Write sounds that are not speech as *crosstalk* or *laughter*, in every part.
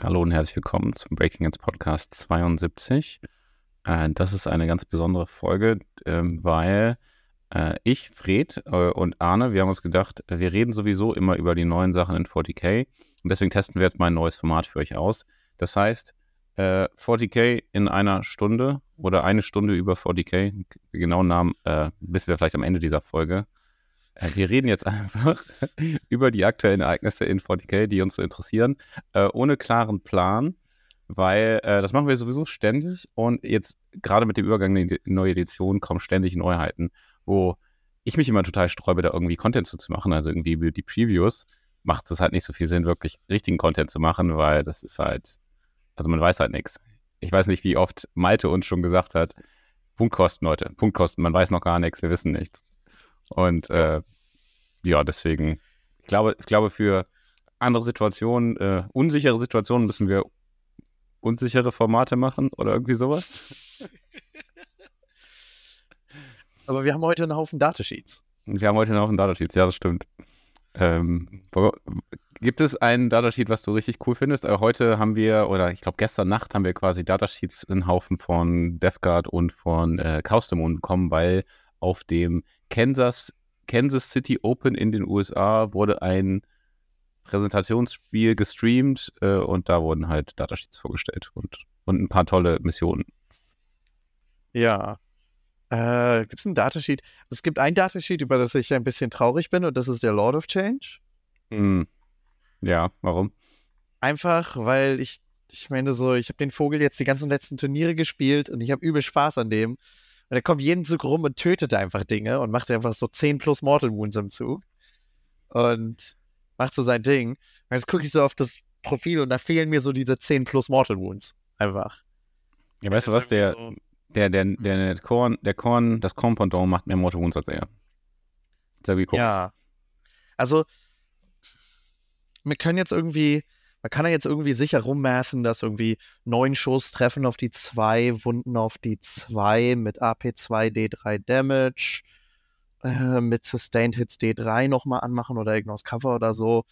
Hallo und herzlich willkommen zum Breaking Ins Podcast 72. Äh, das ist eine ganz besondere Folge, äh, weil äh, ich, Fred äh, und Arne, wir haben uns gedacht, wir reden sowieso immer über die neuen Sachen in 40k und deswegen testen wir jetzt mal ein neues Format für euch aus. Das heißt, 40k äh, in einer Stunde oder eine Stunde über 40k, den genauen Namen wissen wir vielleicht am Ende dieser Folge. Äh, wir reden jetzt *laughs* einfach über die aktuellen Ereignisse in 40k, die uns interessieren, äh, ohne klaren Plan, weil äh, das machen wir sowieso ständig und jetzt gerade mit dem Übergang in die neue Edition kommen ständig Neuheiten, wo ich mich immer total sträube, da irgendwie Content zu machen, also irgendwie über die Previews macht es halt nicht so viel Sinn, wirklich richtigen Content zu machen, weil das ist halt, also man weiß halt nichts. Ich weiß nicht, wie oft Malte uns schon gesagt hat, Punktkosten, Leute, Punktkosten, man weiß noch gar nichts, wir wissen nichts. Und äh, ja, deswegen, ich glaube, ich glaube, für andere Situationen, äh, unsichere Situationen müssen wir unsichere Formate machen oder irgendwie sowas. *laughs* Aber wir haben heute einen Haufen Datasheets. Wir haben heute einen Haufen Datasheets, ja, das stimmt. Ähm, gibt es einen Datasheet, was du richtig cool findest? Äh, heute haben wir, oder ich glaube gestern Nacht haben wir quasi Datasheets einen Haufen von DeathGuard und von äh, Chaos bekommen, weil auf dem Kansas, Kansas City Open in den USA wurde ein Präsentationsspiel gestreamt äh, und da wurden halt Datasheets vorgestellt und, und ein paar tolle Missionen. Ja. Äh, gibt es ein Datasheet? Es gibt ein Datasheet, über das ich ein bisschen traurig bin und das ist der Lord of Change. Hm. Ja, warum? Einfach, weil ich, ich meine so, ich habe den Vogel jetzt die ganzen letzten Turniere gespielt und ich habe übel Spaß an dem. Und er kommt jeden Zug rum und tötet einfach Dinge und macht einfach so 10 plus Mortal Wounds im Zug. Und macht so sein Ding. Und jetzt gucke ich so auf das Profil und da fehlen mir so diese 10 plus Mortal Wounds. Einfach. Ja, weißt du was, der, so der, der, der, der Korn, der Korn, das Korn-Pendant macht mehr Mortal Wounds als er. Sehr wie Ja. Also, wir können jetzt irgendwie, man kann ja jetzt irgendwie sicher rummaßen, dass irgendwie neun Schuss treffen auf die zwei, Wunden auf die zwei mit AP2 D3 Damage, äh, mit Sustained Hits D3 nochmal anmachen oder Ignores Cover oder so,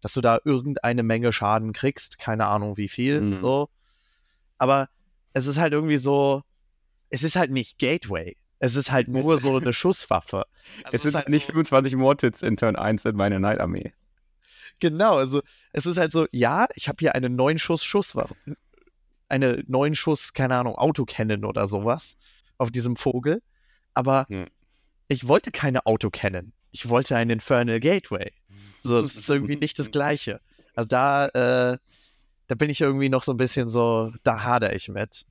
dass du da irgendeine Menge Schaden kriegst. Keine Ahnung wie viel, mhm. so. Aber es ist halt irgendwie so, es ist halt nicht Gateway. Es ist halt nur *laughs* so eine Schusswaffe. Also es sind halt nicht so, 25 Mortits in Turn 1 in meiner Night Armee. Genau, also es ist halt so, ja, ich habe hier eine neun Schuss Schusswaffe, eine neun Schuss, keine Ahnung, Autocannon oder sowas auf diesem Vogel, aber hm. ich wollte keine Autocannon. Ich wollte einen Infernal Gateway. So, das ist irgendwie nicht das Gleiche. Also da, äh, da bin ich irgendwie noch so ein bisschen so, da hader ich mit.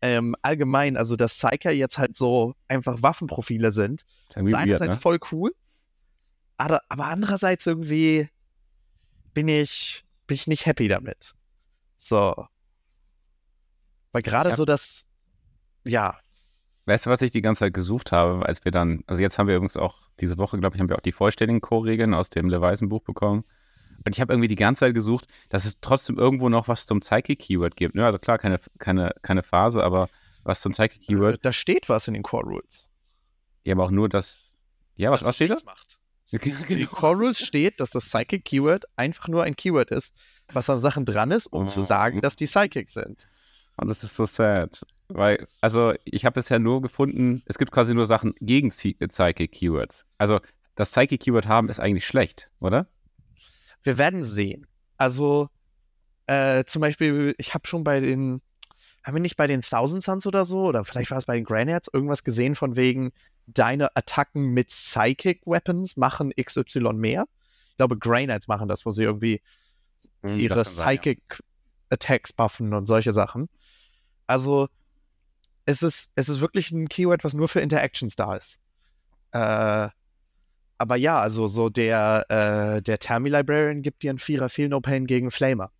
Ähm, allgemein, also dass Psyker jetzt halt so einfach Waffenprofile sind, ist, ist einerseits ne? voll cool, aber, aber andererseits irgendwie, bin ich, bin ich nicht happy damit. So. Weil gerade ja. so das, ja. Weißt du, was ich die ganze Zeit gesucht habe, als wir dann, also jetzt haben wir übrigens auch, diese Woche, glaube ich, haben wir auch die vollständigen Core-Regeln aus dem Leweisen-Buch bekommen. Und ich habe irgendwie die ganze Zeit gesucht, dass es trotzdem irgendwo noch was zum Psychic-Keyword gibt. Ne? Also klar, keine, keine, keine Phase, aber was zum Psychic-Keyword. Äh, da steht was in den Core-Rules. Ja, aber auch nur, dass. Ja, was, was steht da? Macht. *laughs* genau. In Core Rules steht, dass das Psychic Keyword einfach nur ein Keyword ist, was an Sachen dran ist, um oh. zu sagen, dass die Psychic sind. Und das ist so sad. Weil, also, ich habe bisher nur gefunden, es gibt quasi nur Sachen gegen Psychic Keywords. Also, das Psychic Keyword haben ist eigentlich schlecht, oder? Wir werden sehen. Also, äh, zum Beispiel, ich habe schon bei den, haben wir nicht bei den Thousand Suns oder so, oder vielleicht war es bei den Graniads, irgendwas gesehen von wegen, deine Attacken mit Psychic Weapons machen XY mehr. Ich glaube, Grey Knights machen das, wo sie irgendwie hm, ihre Psychic sein, ja. Attacks buffen und solche Sachen. Also, es ist, es ist wirklich ein Keyword, was nur für Interactions da ist. Äh, aber ja, also so der, äh, der Thermi Librarian gibt dir einen Vierer Feel No Pain gegen Flamer.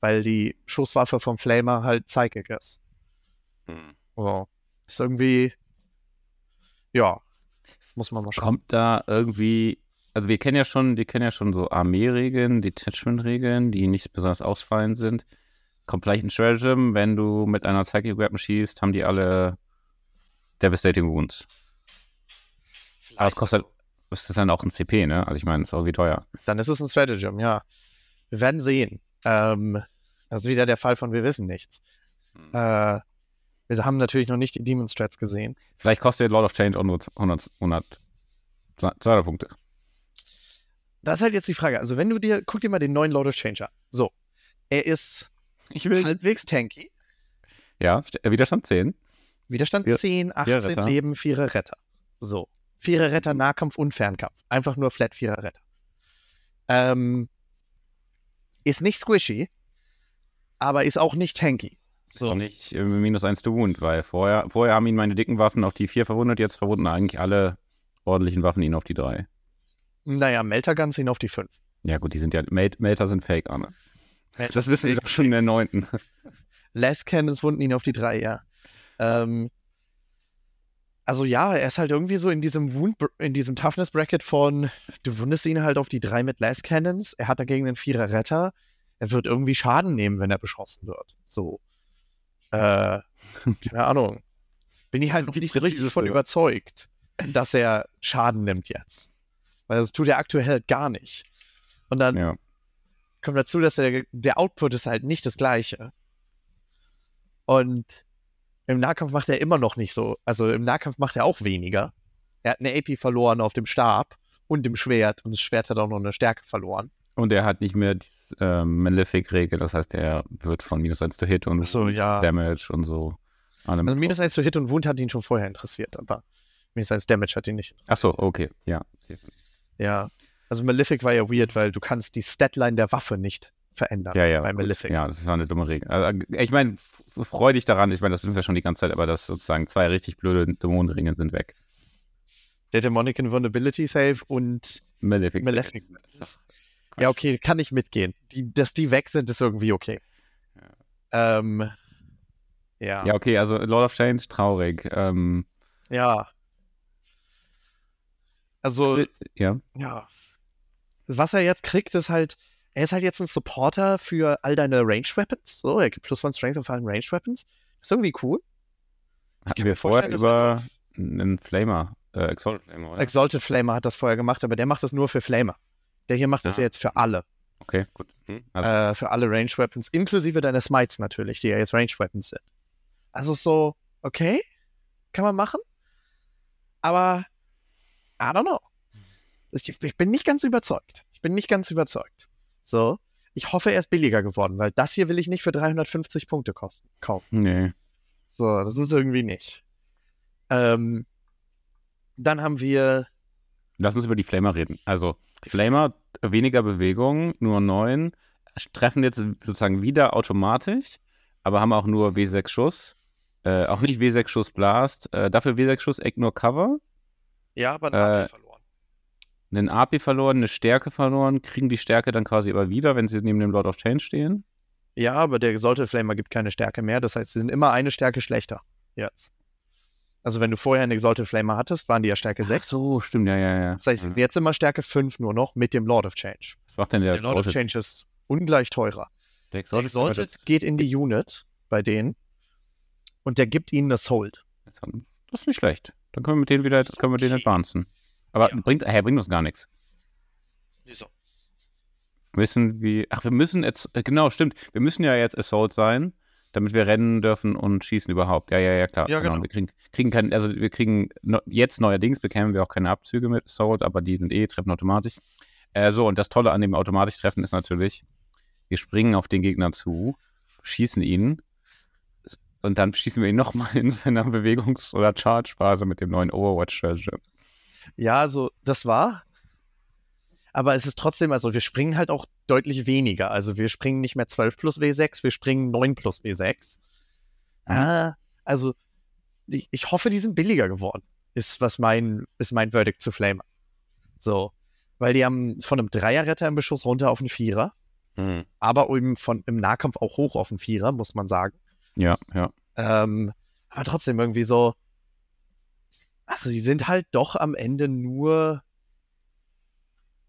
Weil die Schusswaffe vom Flamer halt Psychic ist. Hm. Oh. Ist irgendwie, ja, muss man mal schauen. Kommt da irgendwie, also wir kennen ja schon, die kennen ja schon so Armeeregeln, Detachment-Regeln, die nicht besonders ausfallend sind. Kommt vielleicht ein Stratagem, wenn du mit einer Psychic Weapon schießt, haben die alle Devastating Wounds. Vielleicht Aber es kostet, also. ist dann auch ein CP, ne? Also ich meine, es ist auch wie teuer. Dann ist es ein Stratagem, ja. Wir werden sehen. Ähm, Das ist wieder der Fall von wir wissen nichts. Hm. Äh, wir haben natürlich noch nicht die Demon Strats gesehen. Vielleicht kostet Lord of Change auch nur 100, 100 200 Punkte. Das ist halt jetzt die Frage. Also, wenn du dir, guck dir mal den neuen Lord of Change an. So. Er ist Ich will. halbwegs tanky. Ja, äh, Widerstand 10. Widerstand Vier- 10, 18 Vierer Retter. Leben, Vierer Retter. So. Vierer Retter, Nahkampf und Fernkampf. Einfach nur flat Vierer Retter. Ähm, ist nicht squishy, aber ist auch nicht tanky. So. So. nicht äh, minus 1 to Wound, weil vorher, vorher haben ihn meine dicken Waffen auf die 4 verwundet, jetzt verwunden eigentlich alle ordentlichen Waffen ihn auf die 3. Naja, Melter Guns ihn auf die 5. Ja, gut, die sind ja. Mel Melter sind Fake, Arne. Das wissen wir doch schon in der 9. Last Cannons wunden ihn auf die 3, ja. Ähm, also ja, er ist halt irgendwie so in diesem Wound, in diesem Toughness Bracket von, du wundest ihn halt auf die 3 mit Last Cannons, er hat dagegen einen Vierer Retter, er wird irgendwie Schaden nehmen, wenn er beschossen wird. So. Äh, *laughs* keine Ahnung. Bin ich halt nicht richtig von sogar. überzeugt, dass er Schaden nimmt jetzt. Weil das tut er aktuell halt gar nicht. Und dann Ja. kommt dazu, dass der, der Output ist halt nicht das gleiche. Und im Nahkampf macht er immer noch nicht so. Also im Nahkampf macht er auch weniger. Er hat eine AP verloren auf dem Stab und dem Schwert. Und das Schwert hat auch noch eine Stärke verloren. Und er hat nicht mehr die ähm, Malefic-Regel, das heißt, er wird von minus 1 to Hit und so, ja. Damage und so. Also minus 1 zu Hit und Wound hat ihn schon vorher interessiert, aber minus 1 Damage hat ihn nicht interessiert. Ach so, okay, ja. Ja. Also Malefic war ja weird, weil du kannst die Statline der Waffe nicht verändern Ja, ja. bei. Malefic. Ja, das war eine dumme Regel. Also, ich meine, freu dich daran, ich meine, das sind wir schon die ganze Zeit, aber das sozusagen zwei richtig blöde Dämonenringe sind weg. Der Demonic Invulnerability Save und Malefic. Malefic. Ja, okay, kann ich mitgehen. Die, dass die weg sind, ist irgendwie okay. Ähm, ja. Ja, okay, also Lord of Change, traurig. Ähm, Ja. Also, ja. ja. Was er jetzt kriegt, ist halt, er ist halt jetzt ein Supporter für all deine Range Weapons. So, er gibt plus one Strength auf allen Range Weapons. ist irgendwie cool. Hatten wir mir vorher über einen Flamer, äh, Exalted Flamer, oder? Exalted Flamer hat das vorher gemacht, aber der macht das nur für Flamer. Der hier macht das Ja. ja jetzt für alle. okay, gut. Hm, also, Äh, für alle Range Weapons, inklusive deiner Smites natürlich, die ja jetzt Range Weapons sind. Also so, okay, kann man machen. Aber, I don't know. Ich, ich bin nicht ganz überzeugt. Ich bin nicht ganz überzeugt. So, ich hoffe, er ist billiger geworden, weil das hier will ich nicht für 350 Punkte kosten, kaufen. nee. So, das ist irgendwie nicht. Ähm, dann haben wir, Lass uns über die Flamer reden. Also, Flamer, weniger Bewegung, nur 9, treffen jetzt sozusagen wieder automatisch, aber haben auch nur W6 Schuss. Äh, auch nicht W6 Schuss Blast. Äh, dafür W6 Schuss Ignore Cover. ja, aber Äh, AP verloren. Einen AP verloren, eine Stärke verloren, kriegen die Stärke dann quasi aber wieder, wenn sie neben dem Lord of Change stehen. Ja, aber der Exalted Flamer gibt keine Stärke mehr. Das heißt, sie sind immer eine Stärke schlechter. Jetzt. Also, wenn du vorher einen Exalted Flamer hattest, waren die ja Stärke 6. Ach so, stimmt, ja, ja, ja. Das heißt, sie sind jetzt immer Stärke 5 nur noch mit dem Lord of Change. Was macht denn der, Der Lord of Exalted? Change ist ungleich teurer. Der Der Exalted, Exalted geht in die Unit bei denen und der gibt ihnen das Hold. Das ist nicht schlecht. Dann können wir mit denen wieder, können wir den advancen. Aber Ja. bringt, hey, bringt uns gar nichts. Wieso? müssen wir. Ach, wir müssen jetzt. äh, Genau, stimmt. Wir müssen ja jetzt Assault sein, damit wir rennen dürfen und schießen überhaupt. Ja, ja, ja, klar. Ja, genau. Wir kriegen, kriegen keinen, also wir kriegen jetzt neuerdings bekämen wir auch keine Abzüge mit Assault, aber die sind eh, treffen automatisch. Äh, so, und das Tolle an dem automatisch treffen ist natürlich, wir springen auf den Gegner zu, schießen ihn und dann schießen wir ihn nochmal in seiner Bewegungs- oder Charge-Phase mit dem neuen Overwatch-Strategy. Ja, also das war. Aber es ist trotzdem, also wir springen halt auch deutlich weniger. Also wir springen nicht mehr 12 plus W6, wir springen 9 plus W6. Ah, also ich, ich hoffe, die sind billiger geworden. Ist was mein, ist mein Verdict zu Flamer. So. Weil die haben von einem Dreierretter im Beschuss runter auf einen Vierer, Mhm. aber eben von im Nahkampf auch hoch auf einen Vierer, muss man sagen. Ja, ja. Ähm, aber trotzdem irgendwie so. Also, die sind halt doch am Ende nur.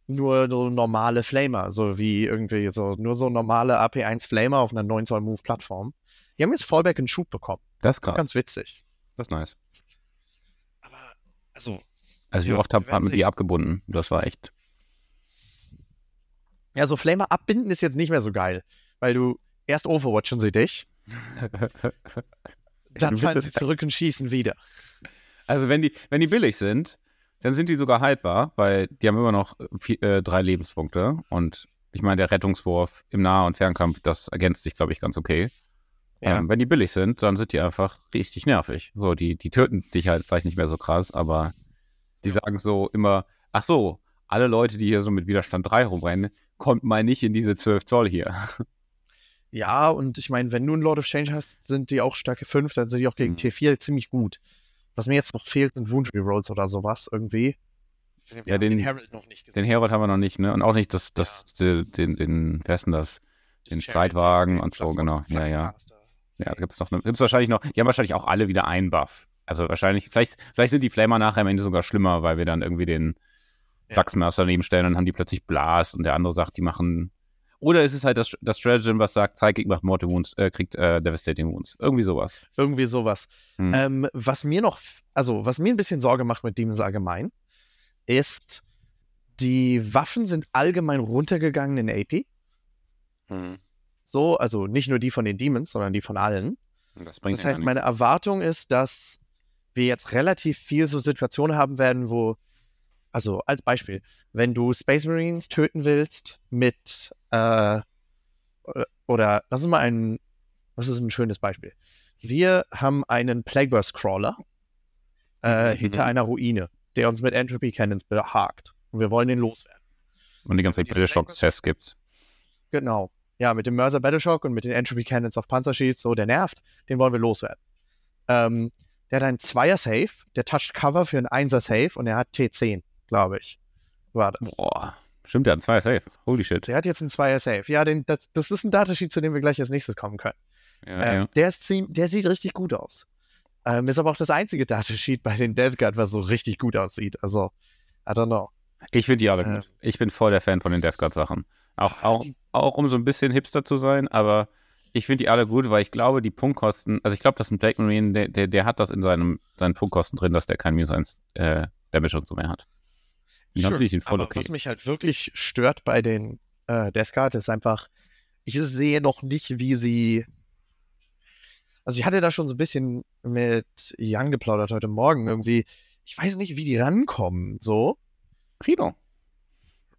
Nur so normale Flamer, so wie irgendwie so, nur so normale AP1 Flamer auf einer 9 Zoll Move Plattform. Die haben jetzt Fallback und Shoot bekommen. Das ist Das ist krass. ganz witzig. Das ist nice. Aber, also, Also wie oft haben wir die abgebunden? Das war echt. ja, so Flamer abbinden ist jetzt nicht mehr so geil, weil du erst overwatchen sie dich, *laughs* dann fallen sie zurück und schießen wieder. Also wenn die, wenn die billig sind, dann sind die sogar haltbar, weil die haben immer noch vier, äh, drei Lebenspunkte. Und ich meine, der Rettungswurf im Nah- und Fernkampf, das ergänzt sich, glaube ich, ganz okay. Ja. Ähm, wenn die billig sind, dann sind die einfach richtig nervig. So, die, die töten dich halt vielleicht nicht mehr so krass, aber die sagen so immer, ach so, alle Leute, die hier so mit Widerstand 3 rumrennen, kommt mal nicht in diese 12 Zoll hier. *laughs* Ja, und ich meine, wenn du einen Lord of Change hast, sind die auch Stärke 5, dann sind die auch gegen Mhm. T4 ziemlich gut. Was mir jetzt noch fehlt, sind Wound Rerolls oder sowas irgendwie. Wir Ja, haben den- Herald noch nicht gesehen. Den Herold haben wir noch nicht, ne? Und auch nicht das, das, den, den, den, wer ist denn das? den Chariot, Streitwagen den und so, genau. Ja, ja. Ja, gibt's noch, gibt's wahrscheinlich noch, die haben wahrscheinlich auch alle wieder einen Buff. Also wahrscheinlich, vielleicht, vielleicht sind die Flamer nachher am Ende sogar schlimmer, weil wir dann irgendwie den Ja. Flaxmaster daneben stellen und dann haben die plötzlich Blast und der andere sagt, die machen. Oder es ist halt das, das Stratagem, was sagt, Psychic macht Mortal Wounds, äh, kriegt äh, Devastating Wounds. Irgendwie sowas. Irgendwie sowas. Hm. Ähm, was mir noch, also was mir ein bisschen Sorge macht mit Demons allgemein, ist, die Waffen sind allgemein runtergegangen in AP. So, also nicht nur die von den Demons, sondern die von allen. Das bringt Das heißt, meine. Erwartung ist, dass wir jetzt relativ viel so Situationen haben werden, wo, also als Beispiel, wenn du Space Marines töten willst mit, äh, oder, lass uns mal ein, was ist ein schönes Beispiel? Wir haben einen Plagueburst Crawler äh, Mhm, hinter mhm. einer Ruine, der uns mit Entropy Cannons behagt. Und wir wollen den loswerden. Und die ganze Zeit diese British Shock Blackbirds- Tests gibt's. Genau. Ja, mit dem Mörser Battleshock und mit den Entropy Cannons auf Panzershields, so, der nervt, den wollen wir loswerden. Ähm, der hat einen Zweier-Safe, der toucht Cover für einen Einser-Safe und er hat T10, glaube ich. War das. Boah. Stimmt, der hat zwei Safe. Holy shit. Der hat jetzt einen Zweier-Safe. Ja, den, das, das ist ein Datasheet, zu dem wir gleich als nächstes kommen können. Ja, äh, ja. der, ist ziem- der sieht richtig gut aus. Ähm, ist aber auch das einzige Datasheet bei den Death Guard, was so richtig gut aussieht. Also, I don't know. Ich finde die alle äh, gut. Ich bin voll der Fan von den Death Guard Sachen. Auch, auch, die- auch um so ein bisschen hipster zu sein, aber ich finde die alle gut, weil ich glaube, die Punktkosten, also ich glaube, dass ein Black Marine, der, der, der hat das in seinem, seinen Punktkosten drin, dass der kein Minus 1 äh, Damage und so mehr hat. Dann Sure, ich ihn voll aber okay. was mich halt wirklich stört bei den äh, Guard ist einfach, ich sehe noch nicht, wie sie. Also ich hatte da schon so ein bisschen mit Young geplaudert heute Morgen irgendwie. Ich weiß nicht, wie die rankommen. So. Rino.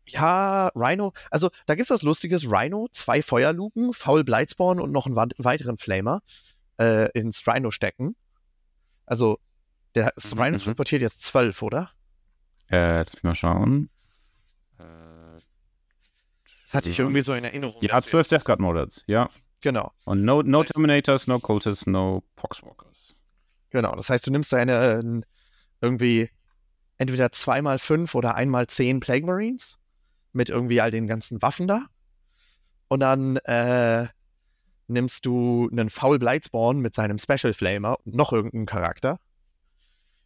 Ja, Rhino. Also da gibt es was Lustiges. Rhino, zwei Feuerluken, Foul Blightspawn und noch einen weiteren Flamer äh, ins Rhino stecken. Also der Mhm, Rhino mhm. transportiert jetzt zwölf, oder? Äh, lass mich mal schauen. Äh, Das hatte ich irgendwie so in Erinnerung. ja, dass wir 12 jetzt- Death Guard Models, ja. Genau. Und no, no Das heißt- Terminators, no Cultists, no Poxwalkers. Genau, das heißt, du nimmst deine äh, irgendwie entweder zweimal fünf oder einmal zehn Plague Marines mit irgendwie all den ganzen Waffen da. Und dann äh, nimmst du einen Foul Blightspawn mit seinem Special Flamer und noch irgendeinen Charakter.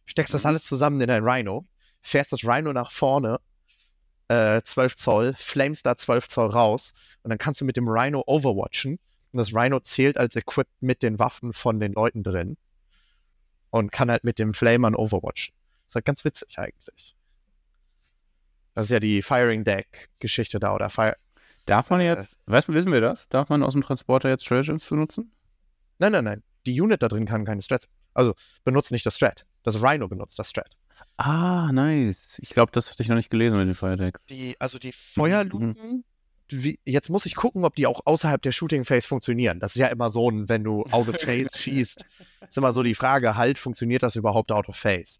Steckst das Mhm. alles zusammen in ein Rhino, fährst das Rhino nach vorne, äh, 12 Zoll, flames da 12 Zoll raus und dann kannst du mit dem Rhino overwatchen. Und das Rhino zählt als equipped mit den Waffen von den Leuten drin und kann halt mit dem Flamern Overwatch. Das ist halt ganz witzig eigentlich. Das ist ja die Firing Deck-Geschichte da, oder Fire. Darf man Äh. jetzt, weißt du, wissen wir das? Darf man aus dem Transporter jetzt Stratagems benutzen? Nein, nein, nein. Die Unit da drin kann keine Strats. Also benutzt nicht das Strat. Das Rhino benutzt das Strat. Ah, nice. Ich glaube, das hatte ich noch nicht gelesen mit den Firedecks. Die, also die Feuerluken, wie, jetzt muss ich gucken, ob die auch außerhalb der Shooting Phase funktionieren. Das ist ja immer so, ein, wenn du out of phase *laughs* schießt, ist immer so die Frage, halt, funktioniert das überhaupt out of phase?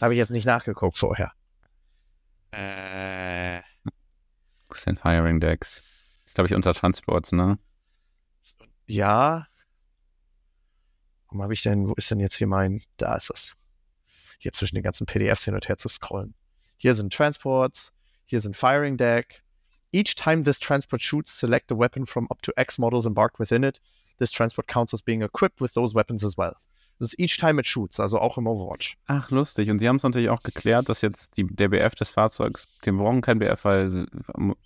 Habe ich jetzt nicht nachgeguckt vorher. Äh, ist denn Firing Decks? Ist, glaube ich, unter Transports, ne? Ja. Warum habe ich denn, wo ist denn jetzt hier mein, da ist es. Hier zwischen den ganzen PDFs hin und her zu scrollen. Hier sind Transports, hier sind Firing Deck. Each time this transport shoots, select a weapon from up to X models embarked within it. This transport counts as being equipped with those weapons as well. Das ist each time it shoots, also auch im Overwatch. Ach, lustig. Und sie haben es natürlich auch geklärt, dass jetzt die, der BF des Fahrzeugs, wir brauchen kein BF, weil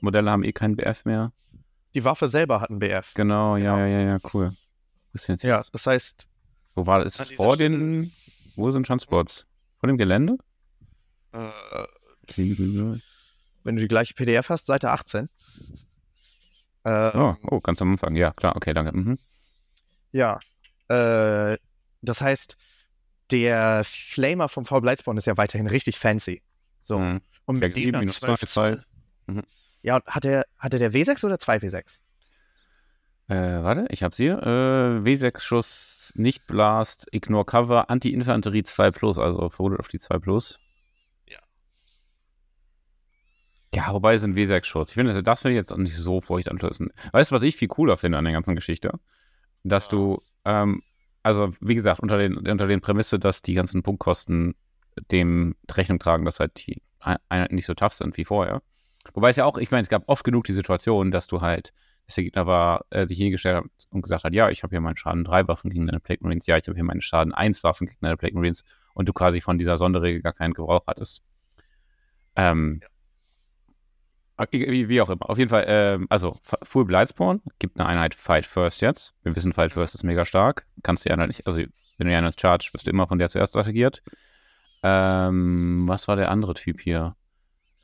Modelle haben eh keinen BF mehr. Die Waffe selber hat einen BF. Genau, ja, Genau. ja, ja, ja, cool. Ja, das heißt, Wo war das? Vor Stelle- den, wo sind Transports? Vor dem Gelände? äh, wenn du die gleiche PDF hast, Seite 18. Ähm, Oh, oh, ganz am Anfang. Ja, klar, okay, danke. Mhm. Ja. Äh, das heißt, der Flamer vom V Blightspawn ist ja weiterhin richtig fancy. So. Mhm. Und Der mit dem G dann minus 12 zwei, Zoll. Mhm. Ja, und hat er, hatte der W6 oder 2 W6? Äh, warte, ich hab's hier. Äh, W6-Schuss, nicht Blast, Ignore Cover, Anti-Infanterie 2 Plus, also verwundet auf die 2 Plus. Ja. Ja, wobei es sind W6-Schuss. Ich finde, das, finde ich jetzt auch nicht so furchteinflößend. Weißt du, was ich viel cooler finde an der ganzen Geschichte? Dass du, Was? ähm, also wie gesagt, unter den, unter den Prämisse, dass die ganzen Punktkosten dem Rechnung tragen, dass halt die Ein- Einheiten nicht so tough sind wie vorher. Wobei es ja auch, ich meine, es gab oft genug die Situation, dass du halt, dass der Gegner war, äh, sich hingestellt hat und gesagt hat, ja, ich habe hier meinen Schaden 3 Waffen gegen deine Plague Marines, ja, ich habe hier meinen Schaden 1 Waffen gegen deine Plague Marines und du quasi von dieser Sonderregel gar keinen Gebrauch hattest. Ähm, wie, wie auch immer. Auf jeden Fall, ähm, also Full Blightspawn gibt eine Einheit Fight First jetzt. Wir wissen, Fight First ist mega stark. Kannst die Einheit nicht, also wenn du die Einheit charge, wirst du immer von der zuerst attackiert. Ähm, was war der andere Typ hier?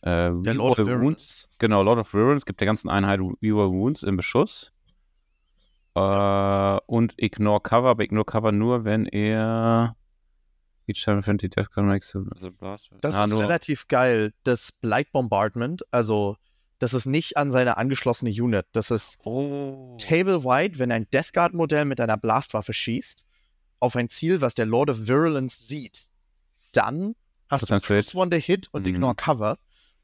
Äh, Der Lord of Wounds. Virulence. Genau, Lord of Virulence gibt der ganzen Einheit Reroll Wounds im Beschuss. Äh, und Ignore Cover, aber Ignore Cover nur, wenn er each time friendly death con makes a a blast. Das Ah, ist nur- relativ geil. Das Blight Bombardment, also das ist nicht an seine angeschlossene Unit. Das ist Oh. Table-wide, wenn ein Death Guard-Modell mit einer Blastwaffe schießt auf ein Ziel, was der Lord of Virulence sieht, dann hast Plus du plus one to hit und Mhm. Ignore Cover.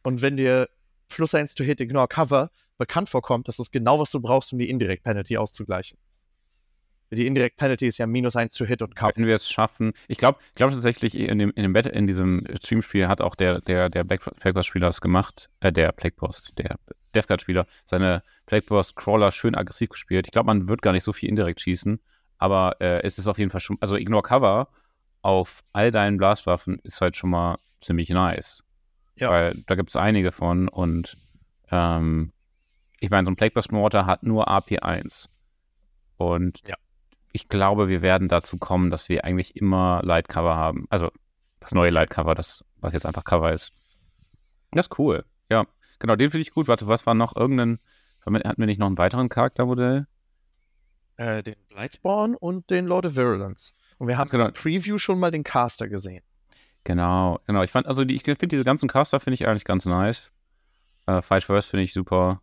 Und wenn dir plus eins to hit, Ignore Cover bekannt vorkommt, das ist genau, was du brauchst, um die Indirect Penalty auszugleichen. Die Indirect Penalty ist ja minus eins to hit und Cover. Wenn wir es schaffen, ich glaube glaub tatsächlich, in dem, in dem Bett, in diesem Streamspiel hat auch der, der, der Black Plague Post Spieler das gemacht, äh, der Plague Post, der Death Guard Spieler, seine Plague Post Crawler schön aggressiv gespielt. Ich glaube, man wird gar nicht so viel indirekt schießen, aber äh, es ist auf jeden Fall schon, also Ignore Cover auf all deinen Blastwaffen ist halt schon mal ziemlich nice. Ja. Weil da gibt es einige von und ähm, ich meine, so ein Plague Post Mortar hat nur AP1. Und Ja. ich glaube, wir werden dazu kommen, dass wir eigentlich immer Light Cover haben. Also das neue Light Cover, das, was jetzt einfach Cover ist. Das ist cool. Ja, genau, den finde ich gut. Warte, was war noch? Irgendein, hatten wir nicht noch einen weiteren Charaktermodell? Äh, den Blightspawn und den Lord of Virulence. Und wir haben Genau. im Preview schon mal den Caster gesehen. Genau, genau. Ich fand, also die, ich finde diese ganzen Caster finde ich eigentlich ganz nice. Äh, Fight First finde ich super.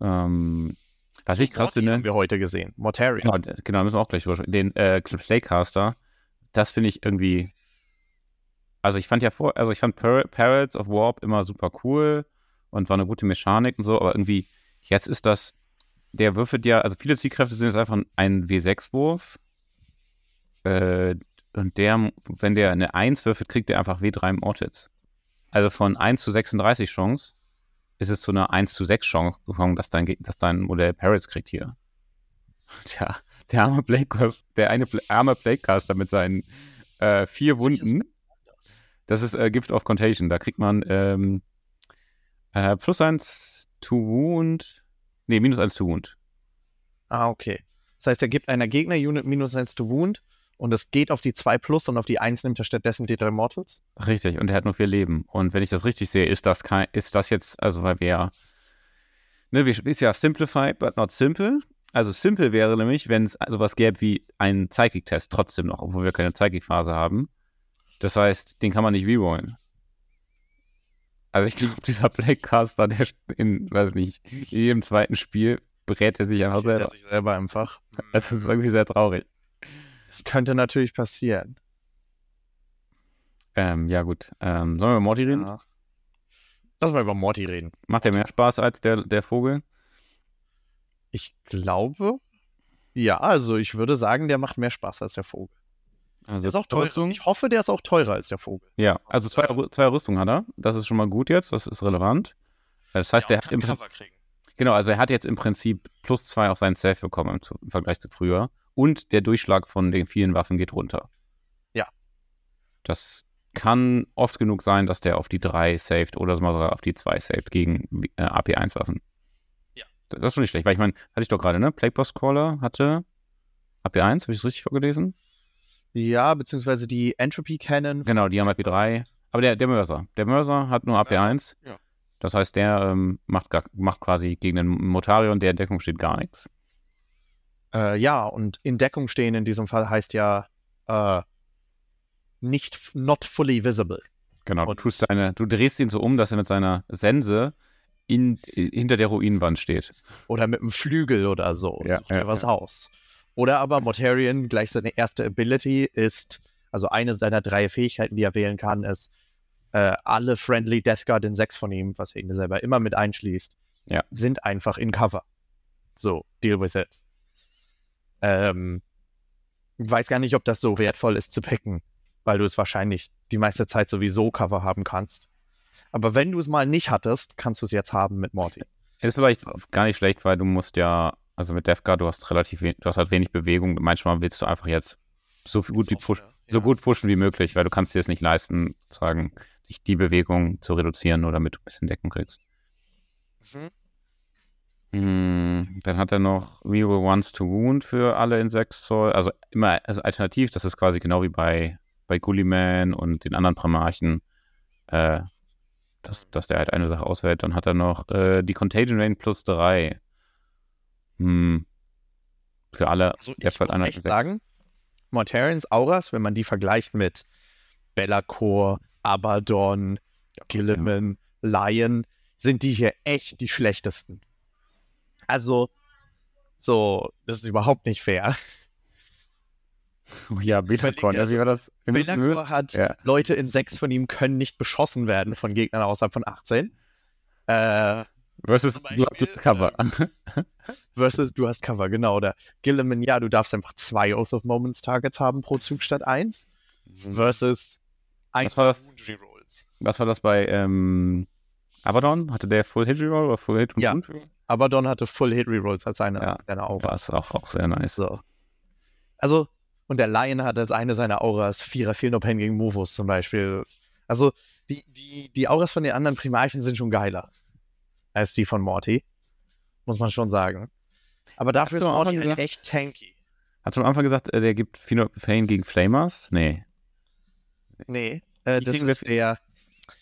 Ähm, was ich krass finde. haben wir heute gesehen. Mortarion. Genau, genau, müssen wir auch gleich drüber sprechen. Den äh, Playcaster, das finde ich irgendwie. Also ich fand ja vor, also ich fand per Perils of Warp immer super cool und war eine gute Mechanik und so, aber irgendwie, jetzt ist das, der würfelt ja, also viele Zielkräfte sind jetzt einfach ein W6-Wurf. Äh, und der, wenn der eine 1 würfelt, kriegt der einfach W3 Mortits. Also von 1 zu 36 Chance ist es zu einer 1 zu 6 Chance gekommen, dass dein, dass dein Modell Perils kriegt hier. *laughs* Tja, der arme Plaguecaster, der eine arme Plaguecaster mit seinen äh, vier Wunden, das ist äh, Gift of Contagion. Da kriegt man ähm, äh, plus eins to Wound, nee, minus eins to Wound. Ah, okay. Das heißt, er gibt einer Gegner-Unit minus 1 to Wound und es geht auf die 2 plus und auf die 1 nimmt er stattdessen die 3 Mortals. Richtig, und er hat nur vier Leben. Und wenn ich das richtig sehe, ist das kein, ist das jetzt, also weil wir ja, ne, wir ist ja simplify, but not simple. Also simple wäre nämlich, wenn es sowas gäbe wie einen Psychic-Test trotzdem noch, obwohl wir keine Psychic-Phase haben. Das heißt, den kann man nicht rerollen. Also ich glaube, *laughs* dieser Blackcaster, der in, weiß nicht, in jedem zweiten Spiel berät er sich einfach Killt er selber. sich selber einfach. Das ist irgendwie sehr traurig. Das könnte natürlich passieren. Ähm, ja gut. Ähm, sollen wir über Morty reden? Ja. Lass mal über Morty reden. Macht der mehr Spaß als der, der Vogel? Ich glaube, ja, also ich würde sagen, der macht mehr Spaß als der Vogel. Also Der ist auch teurer. Rüstung? Ich hoffe, der ist auch teurer als der Vogel. Ja, also zwei, zwei Rüstungen hat er. Das ist schon mal gut jetzt, das ist relevant. Das heißt, der hat im Prinzip, genau, also er hat jetzt im Prinzip plus zwei auf seinen Safe bekommen im, im Vergleich zu früher. Und der Durchschlag von den vielen Waffen geht runter. Ja. Das kann oft genug sein, dass der auf die drei saved oder sogar auf die zwei saved gegen äh, AP1-Waffen. Ja. Das ist schon nicht schlecht, weil ich meine, hatte ich doch gerade, ne? Plague Boss Crawler hatte AP1, habe ich es richtig vorgelesen? Ja, beziehungsweise die Entropy Cannon. Genau, die haben AP3. Aber der, der Mörser. Der Mörser hat nur AP1. Ja. Das heißt, der ähm, macht, gar, macht quasi gegen den Motarion, der in Deckung steht, gar nichts. Äh, ja, und in Deckung stehen in diesem Fall heißt ja äh, nicht not fully visible. Genau, du, Und- tust deine, du drehst ihn so um, dass er mit seiner Sense in, hinter der Ruinenwand steht. Oder mit einem Flügel oder so. Ja, Such dir ja, was ja. aus. Oder aber Mortarion, gleich seine erste Ability ist, also eine seiner drei Fähigkeiten, die er wählen kann, ist, äh, alle Friendly Death Guard in sechs von ihm, was er ihn selber immer mit einschließt, Ja. sind einfach in Cover. So, deal with it. Ähm, weiß gar nicht, ob das so wertvoll ist zu picken, weil du es wahrscheinlich die meiste Zeit sowieso Cover haben kannst. Aber wenn du es mal nicht hattest, kannst du es jetzt haben mit Morty. Ist vielleicht gar nicht schlecht, weil du musst ja, also mit Guard, du hast relativ wenig, du hast halt wenig Bewegung. Manchmal willst du einfach jetzt so gut wie push, so gut pushen wie möglich, weil du kannst dir es nicht leisten, sagen, dich die Bewegung zu reduzieren, nur damit du ein bisschen Deckung kriegst. Mhm. Hm, dann hat er noch Real Ones to Wound für alle in 6 Zoll. Also immer also alternativ, das ist quasi genau wie bei, bei Gulliman und den anderen Primarchen, äh, dass, dass der halt eine Sache auswählt. Dann hat er noch äh, die Contagion Rain plus 3. Hm. Für alle. Also ich muss echt sagen, Mortarions Auras, wenn man die vergleicht mit Bellacore, Abaddon, Gilliman, Lion, sind die hier echt die schlechtesten. Also, so, das ist überhaupt nicht fair. Oh *laughs* ja, Betacon, ja, also wie war das? Bellacore hat Ja. Leute in sechs von ihm können nicht beschossen werden von Gegnern außerhalb von 18. Äh, Versus zum du hast Beispiel, Cover. *laughs* versus du hast Cover, genau. Oder Gilliman, ja, du darfst einfach zwei Oath of Moments Targets haben pro Zug statt eins. Versus eins war das? Rerolls. Was war das bei ähm, Abaddon? Hatte der Full Hit Reroll oder Full Hit und Ja. Wound? Abaddon hatte Full Hit Rerolls als eine Ja, seiner Das Auras. ist auch, auch sehr nice. So. Also, und der Lion hat als eine seiner Auras Vierer Feel No Pain gegen Movos zum Beispiel. Also, die, die, die Auras von den anderen Primarchen sind schon geiler als die von Morty. Muss man schon sagen. Aber dafür Hast ist Morty halt gesagt- echt tanky. Hast du am Anfang gesagt, äh, der gibt Feel Pain gegen Flamers? Nee. Nee, äh, das ist der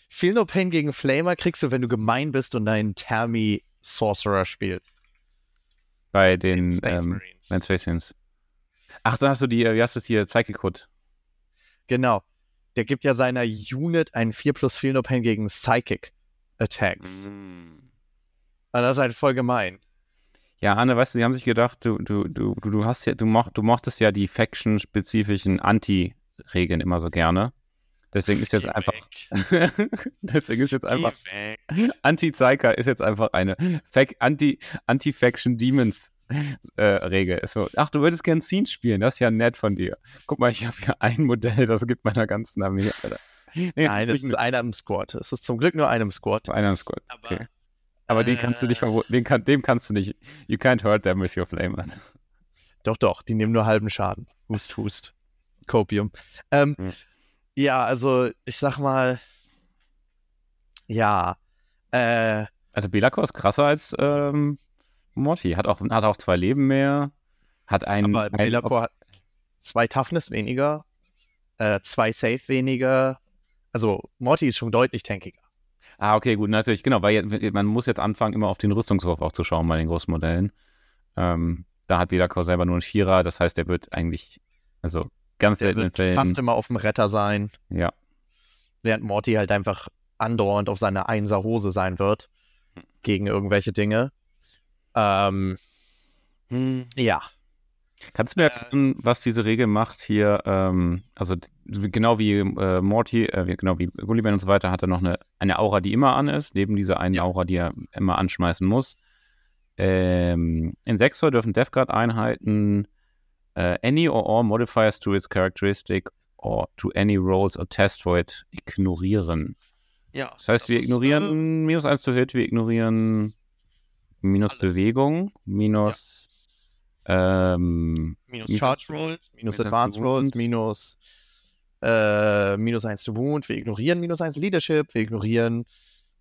Feel No Pain gegen Flamer kriegst du, wenn du gemein bist und deinen Thermi Sorcerer spielst. Bei den Space ähm, Marines. bei Space Marines. Ach, da hast du die, äh, wie heißt das hier, Psychic Hood. Genau. Der gibt ja seiner Unit einen 4 plus Feel No Pain gegen Psychic Attacks. Mhm. Und das ist halt voll gemein. Ja, Anne, weißt du, die haben sich gedacht, du, du, du, du, du hast ja, du, moch, du mochtest ja die Faction-spezifischen Anti-Regeln immer so gerne. *laughs* Deswegen ist jetzt Geh einfach, weg. deswegen ist jetzt einfach. Anti-Psyker ist jetzt einfach eine Fac- Anti- Anti-Faction Demons äh, Regel. Ist so, ach, du würdest gern Scenes spielen, das ist ja nett von dir. Guck mal, ich habe hier ein Modell, das gibt meiner ganzen Armee. Alter. Nee, Nein, das ist einer im Squad. Es ist zum Glück nur einem Squad. einer im Squad. Aber, Okay. Aber den kannst du nicht äh, den kann, dem kannst du nicht. You can't hurt them with your flamers. Doch, doch, die nehmen nur halben Schaden. Hust, hust. Copium. Ähm, Hm. Ja, also ich sag mal, ja, äh, Also Belakor ist krasser als ähm, Morty. Hat auch, hat auch zwei Leben mehr. Hat einen. aber ein, Bellacore hat zwei Toughness weniger, äh, zwei Safe weniger. Also Morty ist schon deutlich tankiger. Ah, okay, gut, natürlich, genau, weil jetzt, man muss jetzt anfangen, immer auf den Rüstungswurf auch zu schauen bei den großen Modellen. Ähm, da hat Belakor selber nur einen Vierer, das heißt, der wird eigentlich, also ganz Der wird fast Fällen. immer auf dem Retter sein, Ja, während Morty halt einfach andauernd auf seiner Einser Hose sein wird gegen irgendwelche Dinge. Ähm, ja, Kannst du mir Äh, erklären, was diese Regel macht hier? Ähm, also genau wie äh, Morty, äh, genau wie Gulliman und so weiter, hat er noch eine, eine Aura, die immer an ist, neben dieser einen. Aura, die er immer anschmeißen muss. Ähm, in 6 Zoll dürfen Death Äh, any or all modifiers to its characteristic or to any rolls or test for it ignorieren. ja. Das heißt, wir ist, ignorieren minus 1 to hit, wir ignorieren minus Alles. Bewegung, minus ähm, äh, minus minus- Charge Rolls, minus minus Advanced Rolls, minus äh, minus 1 to Wound, wir ignorieren minus 1 Leadership, wir ignorieren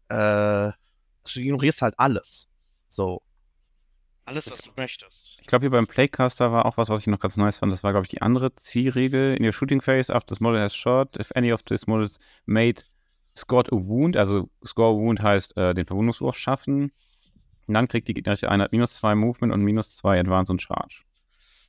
äh, du ignorierst halt alles. So. Alles, was du möchtest. Ich glaube, hier beim Playcaster war auch was, was ich noch ganz nice fand. Das war, glaube ich, die andere Zielregel. In your shooting phase, after this model has shot, if any of this models made scored a wound, also score a wound heißt äh, den Verwundungswurf schaffen. Und dann kriegt die gegnerische Einheit minus zwei Movement und minus zwei Advance und Charge.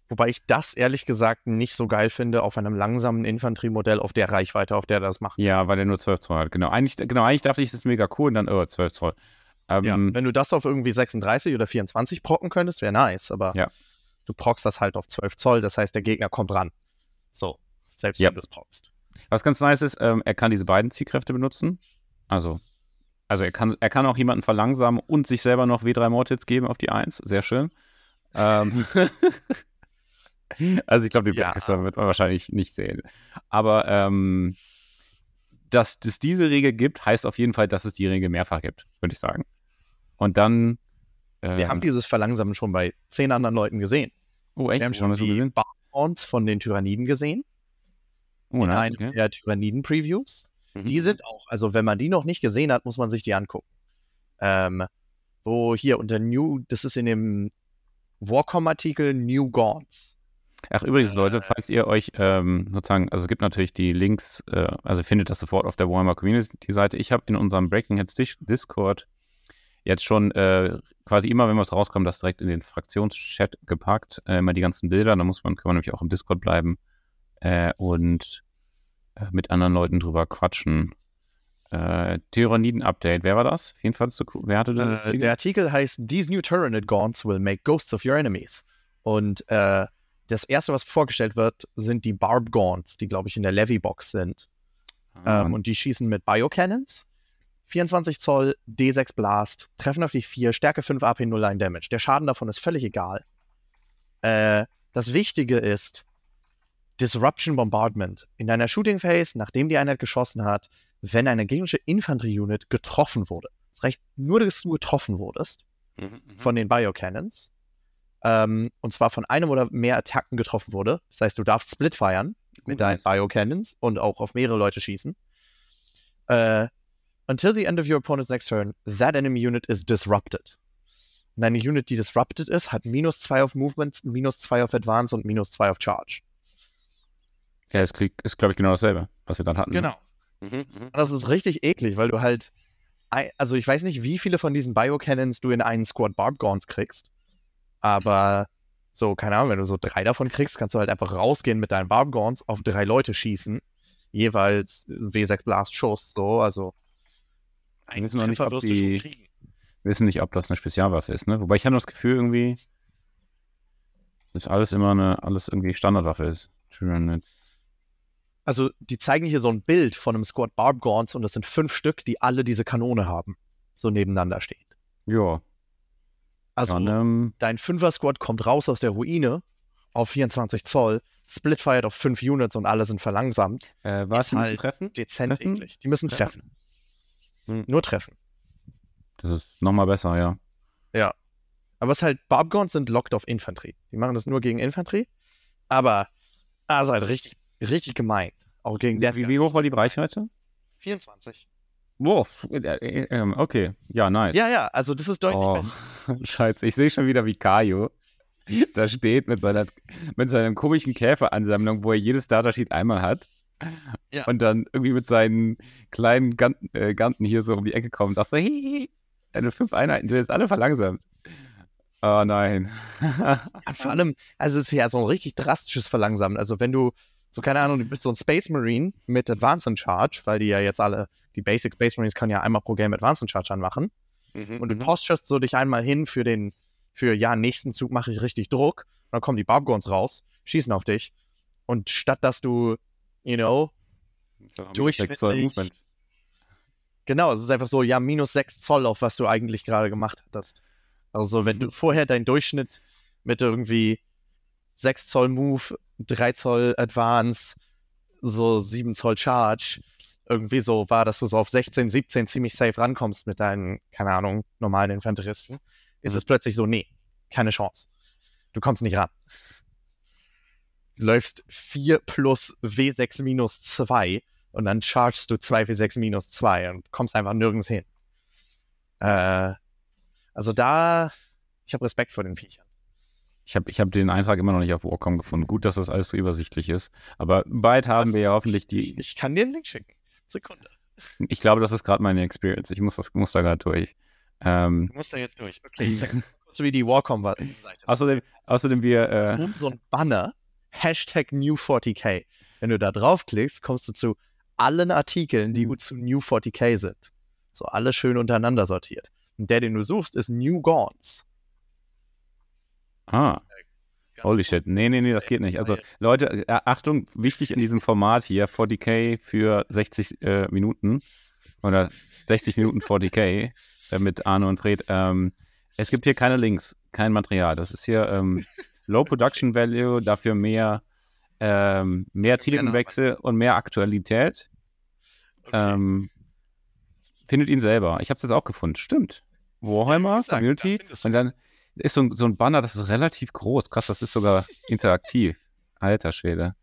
Wobei ich das ehrlich gesagt nicht so geil finde auf einem langsamen Infanteriemodell auf der Reichweite, auf der das macht. Ja, weil der nur 12 Zoll hat. Genau. Eigentlich, genau, eigentlich dachte ich, das ist mega cool und dann, oh, 12 Zoll. Ähm, ja, wenn du das auf irgendwie 36 oder 24 procken könntest, wäre nice, aber ja. du prockst das halt auf 12 Zoll, das heißt, der Gegner kommt ran. So, selbst ja. wenn du es prockst. Was ganz nice ist, ähm, er kann diese beiden Zielkräfte benutzen. Also, also er kann, er kann auch jemanden verlangsamen und sich selber noch W3 Mortals geben auf die 1. Sehr schön. ähm, *laughs* also ich glaube, die ja. wird man wahrscheinlich nicht sehen. Aber ähm, dass es diese Regel gibt, heißt auf jeden Fall, dass es die Regel mehrfach gibt, würde ich sagen. Und dann. Äh, Wir haben dieses Verlangsamen schon bei zehn anderen Leuten gesehen. Oh, echt? Wir haben schon die Barons von den Tyranniden gesehen. Oh, in nice, okay. der Tyranniden-Previews. Mhm. Die sind auch, also wenn man die noch nicht gesehen hat, muss man sich die angucken. Ähm, wo hier unter New, das ist in dem Warcom-Artikel New Gaunts. Ach, übrigens, äh, Leute, falls ihr euch ähm, sozusagen, also es gibt natürlich die Links, äh, also findet das sofort auf der Warhammer Community-Seite. Ich habe in unserem Breaking Heads Discord jetzt schon äh, quasi immer, wenn was rauskommt, das direkt in den Fraktionschat gepackt, äh, immer die ganzen Bilder. Da muss man, kann man nämlich auch im Discord bleiben äh, und äh, mit anderen Leuten drüber quatschen. Äh, Tyranniden-Update, wer war das? Jedenfalls, wer hatte das? Äh, der Artikel heißt These new Tyrannid Gaunts will make ghosts of your enemies. Und äh, das erste, was vorgestellt wird, sind die Barb Gaunts, die, glaube ich, in der Levy-Box sind. Ah. Ähm, und die schießen mit Biocannons. 24 Zoll, D6 Blast, treffen auf die 4, Stärke 5 AP 0 Line Damage. Der Schaden davon ist völlig egal. Äh, das Wichtige ist Disruption Bombardment. In deiner Shooting Phase, nachdem die Einheit geschossen hat, wenn eine gegnerische Infanterie-Unit getroffen wurde. Es reicht nur, dass du getroffen wurdest mhm, mhm. von den Biocannons ähm, und zwar von einem oder mehr Attacken getroffen wurde. Das heißt, du darfst Split feiern mit deinen Bio-Cannons und auch auf mehrere Leute schießen. Äh, until the end of your opponent's next turn, that enemy unit is disrupted. Und eine Unit, die disrupted ist, hat minus 2 auf Movement, minus 2 auf Advance und minus 2 auf Charge. Ja, es ist, glaube ich, genau dasselbe, was wir gerade hatten. Ne? Genau. Mhm, mh. Das ist richtig eklig, weil du halt. Also, ich weiß nicht, wie viele von diesen Bio-Cannons du in einen Squad Barb Gaunts kriegst. Aber so, keine Ahnung, wenn du so drei davon kriegst, kannst du halt einfach rausgehen mit deinen Barbgorns auf drei Leute schießen. Jeweils W6 Blast Schuss, so, also. Einen wissen nicht, ob die, wissen nicht, ob das eine Spezialwaffe ist, ne? Wobei ich habe das Gefühl irgendwie, dass alles immer eine, alles irgendwie Standardwaffe ist. Also, die zeigen hier so ein Bild von einem Squad Barbgorns und das sind fünf Stück, die alle diese Kanone haben. So nebeneinander stehen. Ja, also Dann, ähm, dein Fünfer-Squad kommt raus aus der Ruine auf 24 Zoll, splitfired auf 5 Units und alle sind verlangsamt. Äh, was halt treffen? Dezent treffen? eklig. Die müssen treffen. Hm. Nur treffen. Das ist nochmal besser, ja. Ja. Aber es ist halt, Barbgons sind locked auf Infanterie. Die machen das nur gegen Infanterie. Aber das ist halt richtig, richtig gemein. Auch gegen Death Wie, wie hoch war die Reichweite? 24. Wurf. Äh, äh, ähm, okay, ja, nice. Ja, ja, also das ist deutlich oh, besser. *laughs* Scheiße, ich sehe schon wieder, wie Kajo da steht mit seiner, mit seiner komischen Käferansammlung, wo er jedes Datasheet einmal hat. Ja. Und dann irgendwie mit seinen kleinen Ganten, äh, Ganten hier so um die Ecke kommt so, hey, deine fünf Einheiten sind jetzt alle verlangsamt. Oh nein. *laughs* ja, vor allem, also es ist ja so ein richtig drastisches Verlangsamen. Also wenn du so, keine Ahnung, du bist so ein Space Marine mit Advanced Charge, weil die ja jetzt alle, die Basic Space Marines können ja einmal pro Game Advanced in Charge anmachen. Mhm, und du mhm. posturest so dich einmal hin für den, für ja, nächsten Zug mache ich richtig Druck. Und dann kommen die Barbgorns raus, schießen auf dich. Und statt dass du, you know, durchschnittlich. Genau, es ist einfach so, ja, minus 6 Zoll, auf was du eigentlich gerade gemacht hattest. Also, wenn du *laughs* vorher deinen Durchschnitt mit irgendwie 6 Zoll Move 3 Zoll Advance, so 7 Zoll Charge. Irgendwie so war, dass du so auf 16, 17 ziemlich safe rankommst mit deinen, keine Ahnung, normalen Infanteristen. Ist mhm. es plötzlich so, nee, keine Chance. Du kommst nicht ran. Läufst 4 plus W6 minus 2 und dann chargest du 2 W6 minus 2 und kommst einfach nirgends hin. Äh, also da, ich habe Respekt vor den Viechern. Ich habe ich hab den Eintrag immer noch nicht auf Warcom gefunden. Gut, dass das alles so übersichtlich ist. Aber bald haben Was? wir ja hoffentlich die. Ich kann dir einen Link schicken. Sekunde. Ich glaube, das ist gerade meine Experience. Ich muss, das, muss da gerade durch. Ähm, Du musst da jetzt durch. Okay, ich sag kurz, wie die Warcom-Seite außerdem, außerdem, wir. Äh, so ein Banner, Hashtag New40k. Wenn du da draufklickst, kommst du zu allen Artikeln, die Mhm. zu New40k sind. So alle schön untereinander sortiert. Und der, den du suchst, ist New Gaunt's. ah, Ganz holy unten. shit. Nee, nee, nee, das geht nicht. Also, Leute, äh, Achtung, wichtig in diesem Format hier: 40k für 60 äh, Minuten. Oder 60 Minuten 40k äh, mit Arno und Fred. Ähm, es gibt hier keine Links, kein Material. Das ist hier ähm, Low Production Value, dafür mehr, ähm, mehr Titelwechsel und mehr Aktualität. Okay. Ähm, findet ihn selber. Ich habe es jetzt auch gefunden. Stimmt. Warhammer, gesagt, Community. Und dann ist so ein, so ein Banner, das ist relativ groß. Krass, das ist sogar *laughs* interaktiv. Alter Schwede.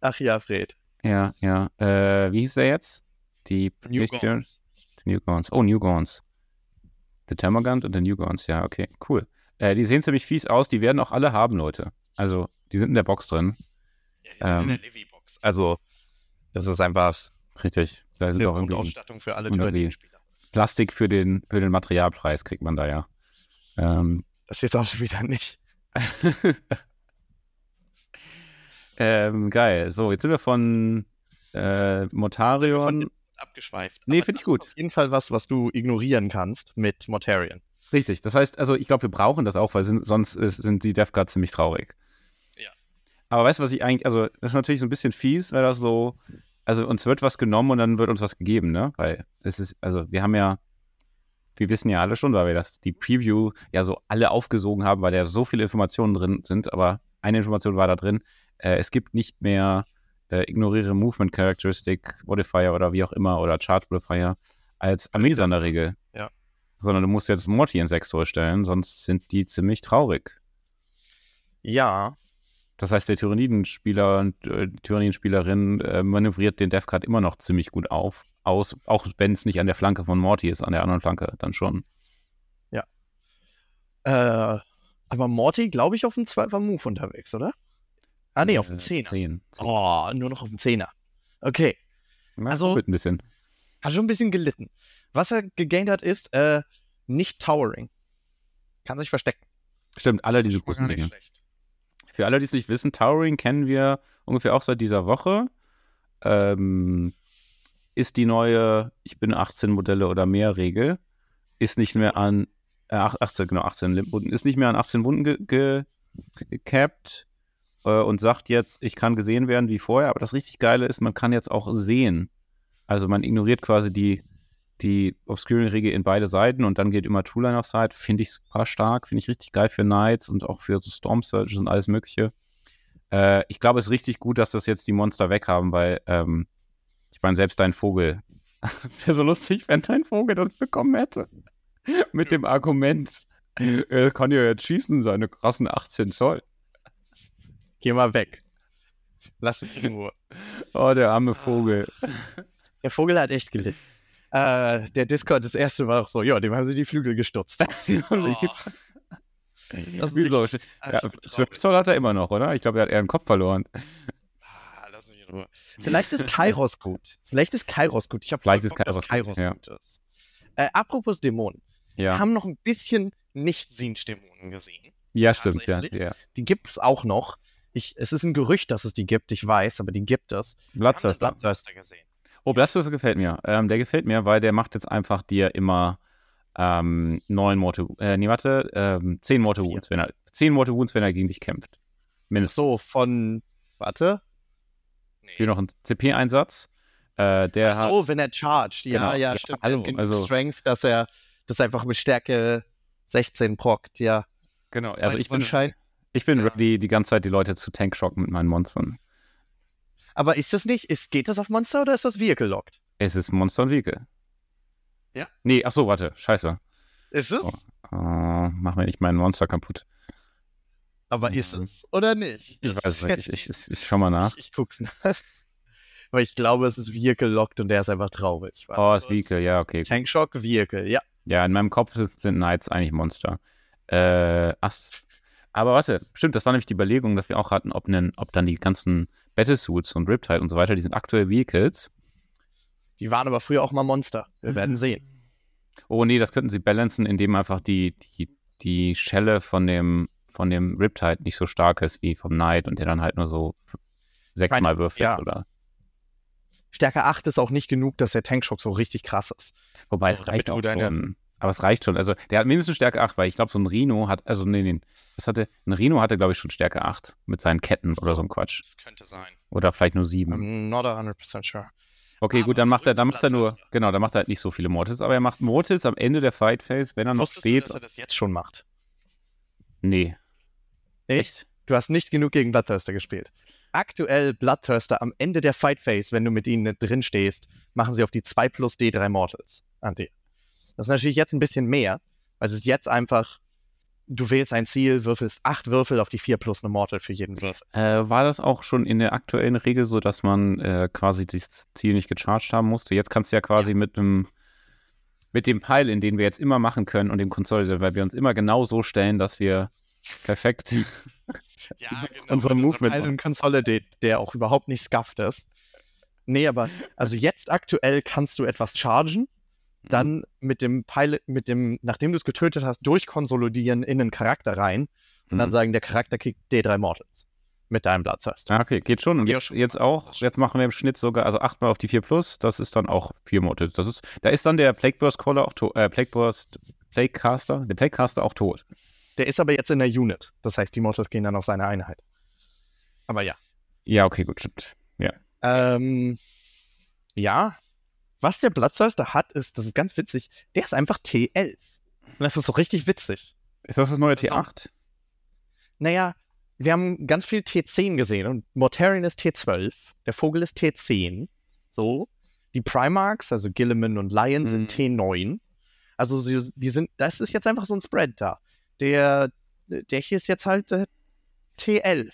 Ach ja, Fred. Ja, ja. Äh, wie hieß der jetzt? Die New Picture- New Gaunt's. Oh, New Gaunt's. The Termagant und der New Gaunt's. Ja, okay, cool. Äh, die sehen ziemlich fies aus. Die werden auch alle haben, Leute. Also, die sind in der Box drin. Ja, die sind in Ähm, der Livy-Box. Also, das ist einfach Richtig. Da sind auch irgendwie Grundausstattung für alle Tyraniden-Spieler. Plastik für den, für den Materialpreis kriegt man da ja. Ähm, Das jetzt auch wieder nicht. *laughs* ähm, geil. So, jetzt sind wir von äh, Motarion. Von abgeschweift. Nee, Aber find ich gut. Auf jeden Fall was, was du ignorieren kannst mit Mortarion. Richtig. Das heißt, also ich glaube, wir brauchen das auch, weil sind, sonst ist, sind die Death Guards ziemlich traurig. Ja. Aber weißt du, was ich eigentlich, also das ist natürlich so ein bisschen fies, weil das so, also uns wird was genommen und dann wird uns was gegeben, ne? Weil es ist, also wir haben ja, wir wissen ja alle schon, weil wir das, die Preview ja so alle aufgesogen haben, weil da so viele Informationen drin sind, aber eine Information war da drin, äh, es gibt nicht mehr äh, ignoriere Movement Characteristic Modifier oder wie auch immer oder Charge Modifier als Amesa in der Regel. Ja. Sondern du musst jetzt Morty in 6 stellen, sonst sind die ziemlich traurig. Ja, Das heißt, der Tyrannidenspieler und äh, Tyrannidenspielerin äh, manövriert den Death Card immer noch ziemlich gut auf, aus, auch wenn es nicht an der Flanke von Morty ist, an der anderen Flanke dann schon. äh, aber Morty, glaube ich, auf dem 12er Move unterwegs, oder? Ah, nee, auf dem Äh, 10er. 10. Oh, nur noch auf dem 10er. Okay, Na, also- ein bisschen. hat schon ein bisschen gelitten. Was er gegaint hat, ist äh, nicht Towering. Kann sich verstecken. Stimmt, alle diese großen Dinge. schlecht. Für alle, die es nicht wissen, Towering kennen wir ungefähr auch seit dieser Woche. Ähm, ist die neue Ich bin 18 Modelle oder mehr Regel. Ist nicht mehr an äh, ach- 18, genau, 18 Wunden, ist nicht mehr an 18 Wunden ge, ge, gecapped äh, und sagt jetzt, ich kann gesehen werden wie vorher. Aber das richtig Geile ist, man kann jetzt auch sehen. Also man ignoriert quasi die, die Obscuring-Regel in beide Seiten und dann geht immer True Line of Sight. Finde ich super stark, finde ich richtig geil für Knights und auch für so Storm Surges und alles Mögliche. Äh, ich glaube, es ist richtig gut, dass das jetzt die Monster weghaben, weil ähm, ich meine, selbst dein Vogel. *laughs* Es wäre so lustig, wenn dein Vogel das bekommen hätte. *laughs* Mit dem Argument, er kann ja jetzt schießen, seine krassen 18 Zoll. Geh mal weg. Lass mich in Ruhe. *laughs* Oh, der arme Vogel. Der Vogel hat echt gelitten. Äh, der Discord, das erste war auch so, ja, dem haben sie die Flügel gestutzt. *laughs* *laughs* Oh, Das ist Wieso? richtig- Ja, Ach, 12 Zoll hat er immer noch, oder? Ich glaube, er hat eher einen Kopf verloren. Ah, lass mich in Ruhe. Vielleicht ist Kairos gut. Vielleicht ist Kairos gut. Ich habe Vielleicht ist Kairos gut, ja. gut ist. Äh, apropos Dämonen. Wir Ja, haben noch ein bisschen Nicht-Sinch-Dämonen gesehen. ja stimmt, ja, ja. Die gibt es auch noch. Ich, es ist ein Gerücht, dass es die gibt, ich weiß, aber die gibt es. Wir Bloodthirster. Bloodthirster gesehen. Oh, Bloodthirster gefällt mir. Ähm, der gefällt mir, weil der macht jetzt einfach dir immer ähm, neun Morte, äh, nee, warte, ähm, zehn Vier. Wounds, wenn er, zehn Morte Wounds, wenn er gegen dich kämpft. Mindestens. So, von, warte. Hier noch ein CP-Einsatz. Äh, der Ach so, wenn er charged. Ja, Genau. ja, Ja, stimmt. hallo, hat also- Strength, dass er das einfach mit Stärke 16 prockt, ja. hat, genau, also ich bin, ich bin ready, die ganze Zeit die Leute zu tankshocken mit meinen Monstern. Aber ist das nicht, ist, geht das auf Monster oder ist das Vehicle locked? Es ist Monster und Vehicle. Ja. Nee, ach so, warte, scheiße. Ist es? Oh. Äh, mach mir nicht meinen Monster kaputt. Aber ist Mhm. es oder nicht? Ich weiß es ist nicht, ich, ich, ich, schau mal nach. Ich, ich guck's nach. *laughs* Weil ich glaube, es ist Vehicle locked und der ist einfach traurig. Warte Oh, es kurz. Vehicle, ja, okay. Tankshock, Vehicle, ja. Ja, in meinem Kopf sind, sind Knights eigentlich Monster. Äh, ach, aber warte, stimmt, das war nämlich die Überlegung, dass wir auch hatten, ob, nen, ob dann die ganzen Battlesuits und Riptide und so weiter, die sind aktuell Vehicles. Die waren aber früher auch mal Monster. Wir werden sehen. Oh nee, das könnten sie balancen, indem einfach die, die, die Schelle von dem, von dem Riptide nicht so stark ist wie vom Knight und der dann halt nur so sechsmal würfelt ja. oder. Stärke 8 ist auch nicht genug, dass der Tankshock so richtig krass ist. Wobei So, es reicht auch deine- schon. Aber es reicht schon. Also der hat mindestens Stärke 8, weil ich glaube, so ein Rhino hat, also nee, nee, was hatte, ein Rhino hatte, glaube ich, schon Stärke 8 mit seinen Ketten oder so ein Quatsch. Das könnte sein. Oder vielleicht nur 7. I'm not 100% sure. Okay, aber gut, dann macht er, dann macht er nur, genau, dann macht er halt nicht so viele Mortals, aber er macht Mortals am Ende der Fight Phase, wenn er noch Wusstest du, steht. dass er das jetzt schon macht? Nee. Echt? Du hast nicht genug gegen Bloodthirster gespielt. Aktuell Bloodthirster am Ende der Fight Phase, wenn du mit ihnen drin stehst, machen sie auf die 2 plus D3 Mortals an dir. Das ist natürlich jetzt ein bisschen mehr, weil es ist jetzt einfach, du wählst ein Ziel, würfelst 8 Würfel auf die 4 plus eine Mortal für jeden Würfel. Äh, war das auch schon in der aktuellen Regel so, dass man äh, quasi das Ziel nicht gecharged haben musste? Jetzt kannst du ja quasi mit einem mit dem Pile, in den wir jetzt immer machen können und dem Consolidator, weil wir uns immer genau so stellen, dass wir perfekt *laughs* Ja, *laughs* genau. *laughs* Unser Movement Einen Consolidate, der auch überhaupt nicht scuffed ist. Nee, aber also jetzt aktuell kannst du etwas chargen, dann mit dem Pilot, mit dem, nachdem du es getötet hast, durchkonsolidieren in einen Charakter rein und dann Mhm. sagen, der Charakter kriegt D3 Mortals mit deinem Bloodthirst. Ah, okay, geht schon. Und jetzt, jetzt auch, jetzt machen wir im Schnitt sogar, also 8 mal auf die 4 plus, das ist dann auch 4 Mortals. Das ist, da ist dann der Plague Burst Caller auch tot, äh, Plague Burst, Plague Caster, der Plague Caster auch tot. Der ist aber jetzt in der Unit. Das heißt, die Mortals gehen dann auf seine Einheit. Aber ja. Ja, okay, gut, stimmt. Ähm, ja. Was der Bloodthirster hat, ist, das ist ganz witzig, der ist einfach T11. Und das ist so richtig witzig. Ist das das neue Das ist auch- T8? Naja, wir haben ganz viel T10 gesehen und Mortarion ist T12, der Vogel ist T10, so. Die Primarchs, also Gilliman und Lion, sind Mhm. T9. Also sie, die sind, das ist jetzt einfach so ein Spread da. Der, der hier ist jetzt halt äh, T11.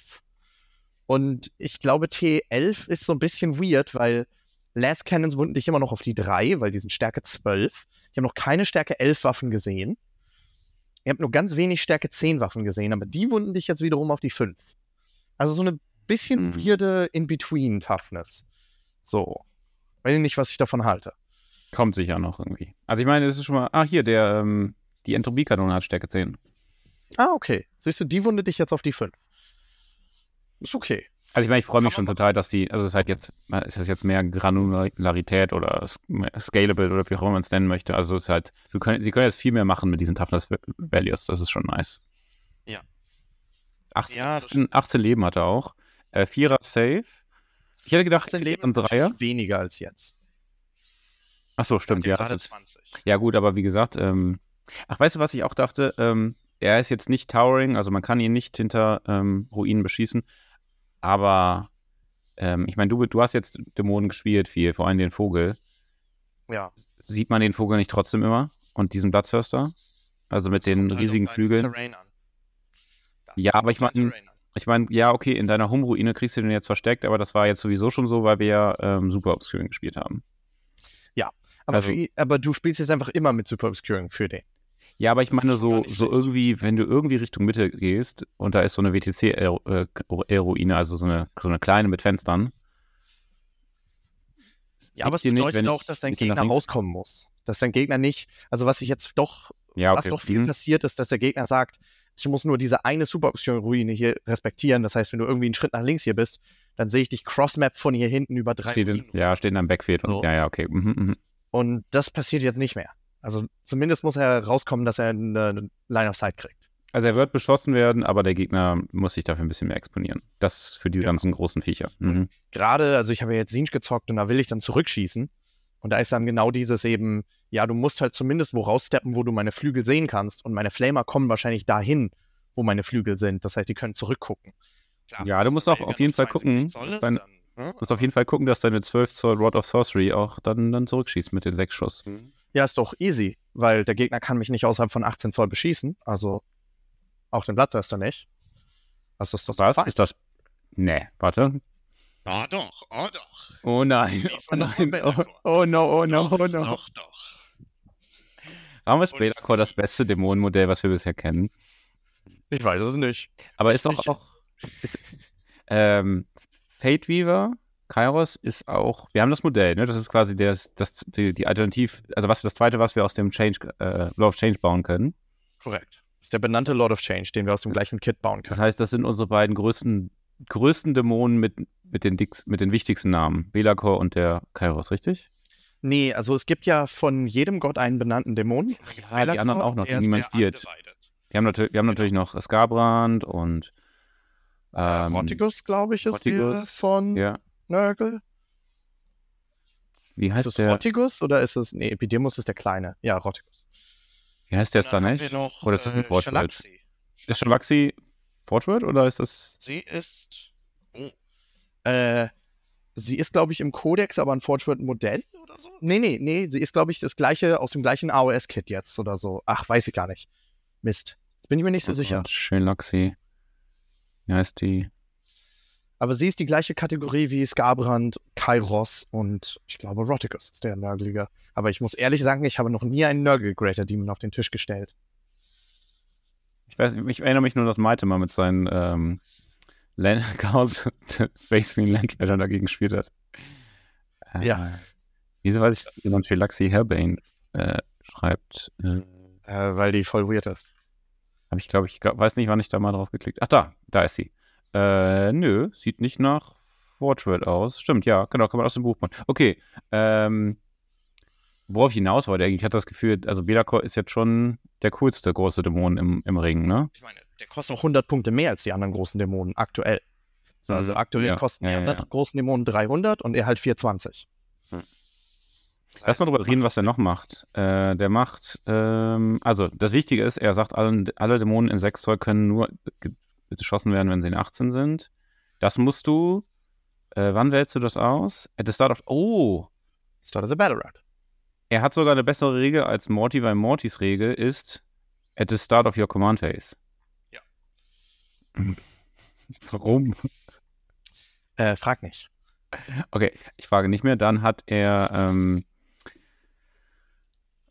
Und ich glaube, T11 ist so ein bisschen weird, weil Last Cannons wunden dich immer noch auf die 3, weil die sind Stärke 12. Ich habe noch keine Stärke 11 Waffen gesehen. Ihr habt nur ganz wenig Stärke 10 Waffen gesehen, aber die wunden dich jetzt wiederum auf die 5. Also so eine bisschen Mhm. weirde In-Between-Toughness. So. Weiß ich nicht, was ich davon halte. Kommt sicher noch irgendwie. Also ich meine, es ist schon mal, ah, hier, der, ähm, die Entropie-Kanone hat Stärke 10. Ah, okay. Siehst du, die wundet dich jetzt auf die 5. Ist okay. Also ich meine, ich freue mich schon total, dass die, also es ist halt jetzt, ist jetzt mehr Granularität oder mehr Scalable oder wie auch immer man es nennen möchte. Also es ist halt, sie können, sie können jetzt viel mehr machen mit diesen Toughness Values. Das ist schon nice. Ja. 18, Ja, das 18, 18 Leben hat er auch. Äh, Vierer Safe. Ich hätte gedacht, 18 Leben ist Dreier. weniger als jetzt. Achso, stimmt, Hat ja. gerade Das ist, 20. ja, gut, aber wie gesagt, ähm, ach, weißt du, was ich auch dachte? Ähm, er ist jetzt nicht Towering, also man kann ihn nicht hinter ähm, Ruinen beschießen. Aber ähm, ich meine, du, du hast jetzt Dämonen gespielt, viel, vor allem den Vogel. Ja. Sieht man den Vogel nicht trotzdem immer? Und diesen Bloodthirster? Also mit den Kommt halt riesigen dein Flügeln? Das Ja, aber ich auf dein mein- Terrain an. Ich meine, ja, okay, in deiner Home-Ruine kriegst du den jetzt versteckt, aber das war jetzt sowieso schon so, weil wir ja ähm, Super Obscuring gespielt haben. Aber, also- für aber du spielst jetzt einfach immer mit Super Obscuring für den. Ja, aber ich meine so, nicht so irgendwie, wenn du irgendwie Richtung Mitte gehst und da ist so eine WTC-Ruine, also so eine, so eine kleine mit Fenstern. Ja, aber es nicht, bedeutet wenn auch, dass dein Gegner rauskommen muss. Dass dein Gegner nicht, also was ich jetzt doch, Ja, was okay. doch viel Mhm. passiert ist, dass der Gegner sagt, ich muss nur diese eine Super Obscuring-Ruine hier respektieren. Das heißt, wenn du irgendwie einen Schritt nach links hier bist, dann sehe ich dich Crossmap von hier hinten über drei Steht in, ja, steht in Backfield. So. Und, ja, ja, okay. Mhm, mhm. Und das passiert jetzt nicht mehr. Also zumindest muss er rauskommen, dass er eine Line of Sight kriegt. Also er wird beschossen werden, aber der Gegner muss sich dafür ein bisschen mehr exponieren. Das ist für die Genau. ganzen großen Viecher. Mhm. Gerade, also ich habe ja jetzt Sinch gezockt und da will ich dann zurückschießen. Und da ist dann genau dieses eben, ja, du musst halt zumindest wo raussteppen, wo du meine Flügel sehen kannst. Und meine Flamer kommen wahrscheinlich dahin, wo meine Flügel sind. Das heißt, die können zurückgucken. Klar, Ja, du musst auch auf jeden Fall 72 gucken, dein- dann, ne? Musst auf jeden Fall gucken, dass deine 12 Zoll Rod of Sorcery auch dann, dann zurückschießt mit den sechs Schuss. Ja, ist doch easy, weil der Gegner kann mich nicht außerhalb von 18 Zoll beschießen. Also auch den Bloodthirster nicht. Also ist das Was? fein. Ist das. Nee, warte. Ah, doch, oh doch. Oh nein. Oh nein. Oh, oh no, oh no, doch, oh no. Doch, doch. Warum ist Und- Belacor das beste Dämonenmodell, was wir bisher kennen? Ich weiß es nicht. Aber ist doch Ich- auch. Ist, ähm, Fate Weaver Kairos ist auch, wir haben das Modell, ne? Das ist quasi das, das, die, die Alternativ, also was das zweite, was wir aus dem Change, äh, Law of Change bauen können. Korrekt. Das ist der benannte Lord of Change, den wir aus dem gleichen Kit bauen Das können. heißt, das sind unsere beiden größten, größten Dämonen mit, mit, den, Dix, mit den wichtigsten Namen. Belakor und der Kairos, richtig? Nee, also es gibt ja von jedem Gott einen benannten Dämon. Ja, die anderen auch noch, die der niemand der spielt. Wir haben, natürlich, wir haben natürlich noch Skarbrand und ähm, Rotigus, glaube ich, ist der Rotigus, von Ja. Nurgle. Wie Ist heißt es der? Rotigus oder ist es. Nee, Epidemus ist der Kleine. Ja, Rotigus. Wie heißt der Stanesh? noch, Oder ist das ein äh, Fortschritt? Shalaxi. Ist Shalaxi Fortward oder ist das? Sie ist. Oh. Äh, sie ist, glaube ich, im Codex, aber ein Fortschritt-Modell oder so? Nee, nee, nee. Sie ist, glaube ich, das gleiche aus dem gleichen AOS-Kit jetzt oder so. Ach, weiß ich gar nicht. Mist. Jetzt bin ich mir nicht so sicher. Schön Laxi. Wie heißt die? Aber sie ist die gleiche Kategorie wie Skarbrand, Kairos und ich glaube Roticus ist der Nörgeliger. Aber ich muss ehrlich sagen, ich habe noch nie einen Nörgel Greater Demon auf den Tisch gestellt. Ich weiß, ich erinnere mich nur, dass Maite mal mit seinen ähm, Land *laughs* Space Marine Landleitern dagegen gespielt hat. Äh, Ja. Wieso weiß ich, dass jemand Phylaxi Herbane äh, schreibt? Äh, Äh, weil die voll weird ist. Habe ich, glaube ich, glaub, weiß nicht, wann ich da mal drauf geklickt Ach, da, da ist sie. Äh, nö, sieht nicht nach Fortschritt aus. Stimmt, ja, genau, kann man aus dem Buch machen. Okay, ähm, worauf ich hinaus wollte, ich hatte das Gefühl, also Belakor ist jetzt schon der coolste große Dämon im, im Ring, ne? Ich meine, der kostet noch 100 Punkte mehr als die anderen großen Dämonen aktuell. So, Also Mhm. aktuell Ja, kosten ja, die anderen ja. großen Dämonen 300 und er halt 420. Lass mal drüber reden, was der noch macht. Äh, der macht, ähm, also das Wichtige ist, er sagt, allen, alle Dämonen in 6 Zoll können nur geschossen werden, wenn sie in 18 sind. Das musst du, äh, wann wählst du das aus? At the start of, oh, Start of the Battle Round. er hat sogar eine bessere Regel als Morty, weil Mortys Regel ist at the start of your command phase. Ja. *laughs* Warum? Äh, frag nicht. Okay, ich frage nicht mehr. Dann hat er ähm,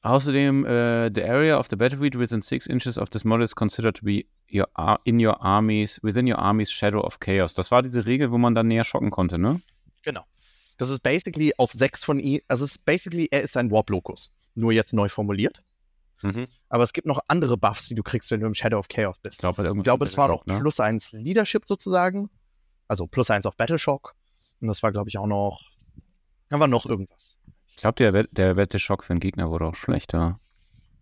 außerdem äh, the area of the battlefield within six inches of this model is considered to be your in your armies within your army's shadow of chaos. Das war diese Regel, wo man dann näher schocken konnte, ne? Genau. Das ist basically auf sechs von ihm, also es ist basically, er ist ein Warp-Locus. Nur jetzt neu formuliert. Aber es gibt noch andere Buffs, die du kriegst, wenn du im Shadow of Chaos bist. Ich glaube, Ich glaube, das war noch ne? plus eins Leadership sozusagen. Also plus eins auf Battleshock. Und das war, glaube ich, auch noch. Da war noch irgendwas. Ich glaube, der, der Wette-Schock für den Gegner wurde auch schlechter.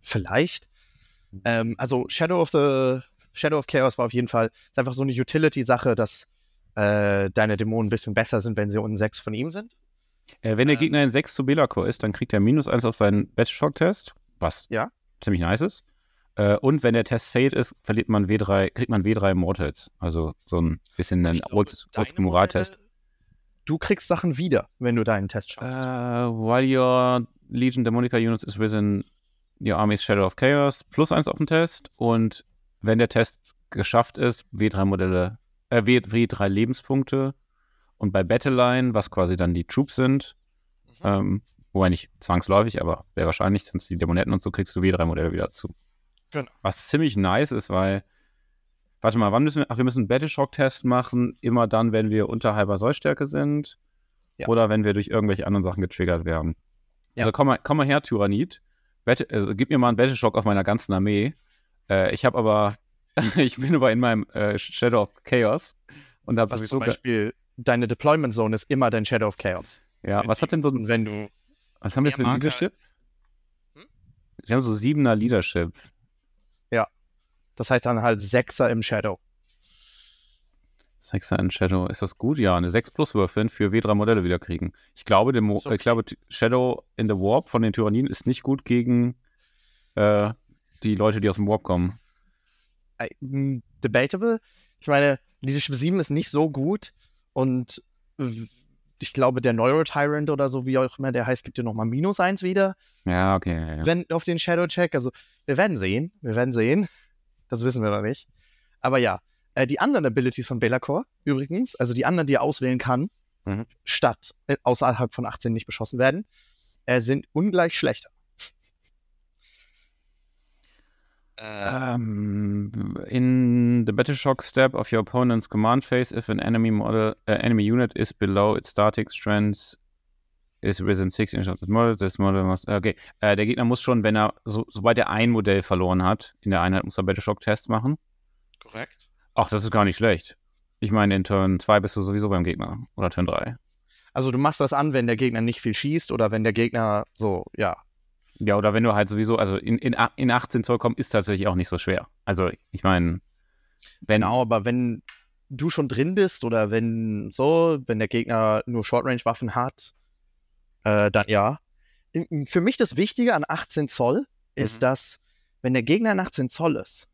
Vielleicht. Ähm, also Shadow of the Shadow of Chaos war auf jeden Fall ist einfach so eine Utility-Sache, dass äh, deine Dämonen ein bisschen besser sind, wenn sie unten sechs von ihm sind. Äh, wenn der Ähm. Gegner in 6 zu Belakor ist, dann kriegt er minus 1 auf seinen Battleshock-Test, was Ja. ziemlich nice ist. Äh, und wenn der Test failed ist, verliert man W3, kriegt man W3 Mortals. Also so ein bisschen ein Ich glaube, Old- deine Oldschool-Moraltest. Modelle- Du kriegst Sachen wieder, wenn du deinen Test schaffst. while your Legion Demonica Units is within your Army's Shadow of Chaos, plus 1 auf den Test. Und wenn der Test geschafft ist, W3 Modelle, äh, W, W3 Lebenspunkte. Und bei Battleline, was quasi dann die Troops sind, Mhm. ähm, wobei nicht zwangsläufig, aber sehr wahrscheinlich sind es die Dämonetten und so kriegst du W3 Modelle wieder zu. Genau. Was ziemlich nice ist, weil, warte mal, wann müssen wir, ach, wir müssen einen Battleshock-Test machen, immer dann, wenn wir unter halber Sollstärke sind Ja. oder wenn wir durch irgendwelche anderen Sachen getriggert werden. Ja. Also komm mal, komm mal her, Tyrannid. Battle, also, gib mir mal einen Battleshock auf meiner ganzen Armee. Äh, ich habe aber, *laughs* *laughs* ich bin aber in meinem äh, Shadow of Chaos und habe sowieso, zum Beispiel, deine Deployment Zone ist immer dein Shadow of Chaos. ja, was hat denn so, Und wenn du. was haben wir mit Marker- Leadership? Hm? Wir haben so siebener Leadership. Das heißt dann halt Sechser im Shadow. Sechser in Shadow. Ist das gut? Ja, eine 6 plus würfeln für W3 Modelle wieder kriegen. Ich glaube, okay. ich glaube, Shadow in the Warp von den Tyranniden ist nicht gut gegen äh, die Leute, die aus dem Warp kommen. Äh, Debatable. Ich meine, Leadership 7 ist nicht so gut und ich glaube, der Neurotyrant oder so, wie auch immer der heißt, gibt dir nochmal minus eins wieder, Ja, okay. Ja, ja. wenn auf den Shadow-Check. Also, wir werden sehen. Wir werden sehen. Das wissen wir noch nicht. Aber ja, äh, die anderen Abilities von Belacor übrigens, also die anderen, die er auswählen kann, Mhm. statt äh, außerhalb von 18 nicht beschossen werden, äh, sind ungleich schlechter. Um, in the battle shock step of your opponent's command phase, if an enemy model, uh, enemy unit is below its static strength, is within six inches of the model, this model must, okay, äh, der Gegner muss schon, wenn er, so, sobald er ein Modell verloren hat, in der Einheit muss er battle shock tests machen. Korrekt. Ach, das ist gar nicht schlecht. Ich meine, in Turn 2 bist du sowieso beim Gegner. Oder Turn 3. Also du machst das an, wenn der Gegner nicht viel schießt oder wenn der Gegner so, ja, Ja, oder wenn du halt sowieso, also in, in, in 18 Zoll kommen, ist tatsächlich auch nicht so schwer. Also, ich meine, wenn, Genau, aber wenn du schon drin bist oder wenn so, wenn der Gegner nur Short-Range-Waffen hat, äh, dann ja. Für mich das Wichtige an 18 Zoll ist, Mhm. dass, wenn der Gegner in 18 Zoll ist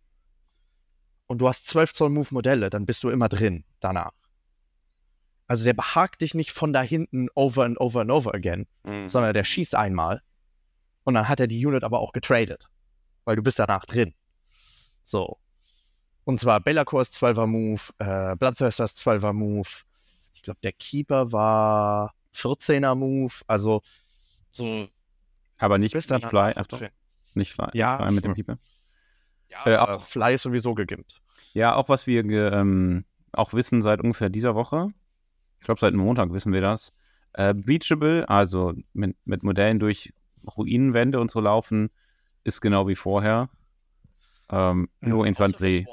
und du hast 12 Zoll Move-Modelle, dann bist du immer drin danach. Also der behagt dich nicht von da hinten over and over and over again, sondern der schießt einmal und dann hat er die Unit aber auch getradet, weil du bist danach drin. So. Und zwar Bellacore ist 12er Move, äh, Bloodthirster ist 12er Move. Ich glaube, der Keeper war 14er Move. Also so aber nicht, bist nicht dann Fly, Achtung, nicht Fly, Ja, Fly mit dem. Keeper. Ja, Äh, aber auch- Fly ist sowieso gegimmt. Ja, auch was wir ähm, auch wissen seit ungefähr dieser Woche. Ich glaube, seit Montag wissen wir das. Äh, Breachable, also mit, mit Modellen durch Ruinenwände und so laufen, ist genau wie vorher. Ähm, nur Äh, Infanterie.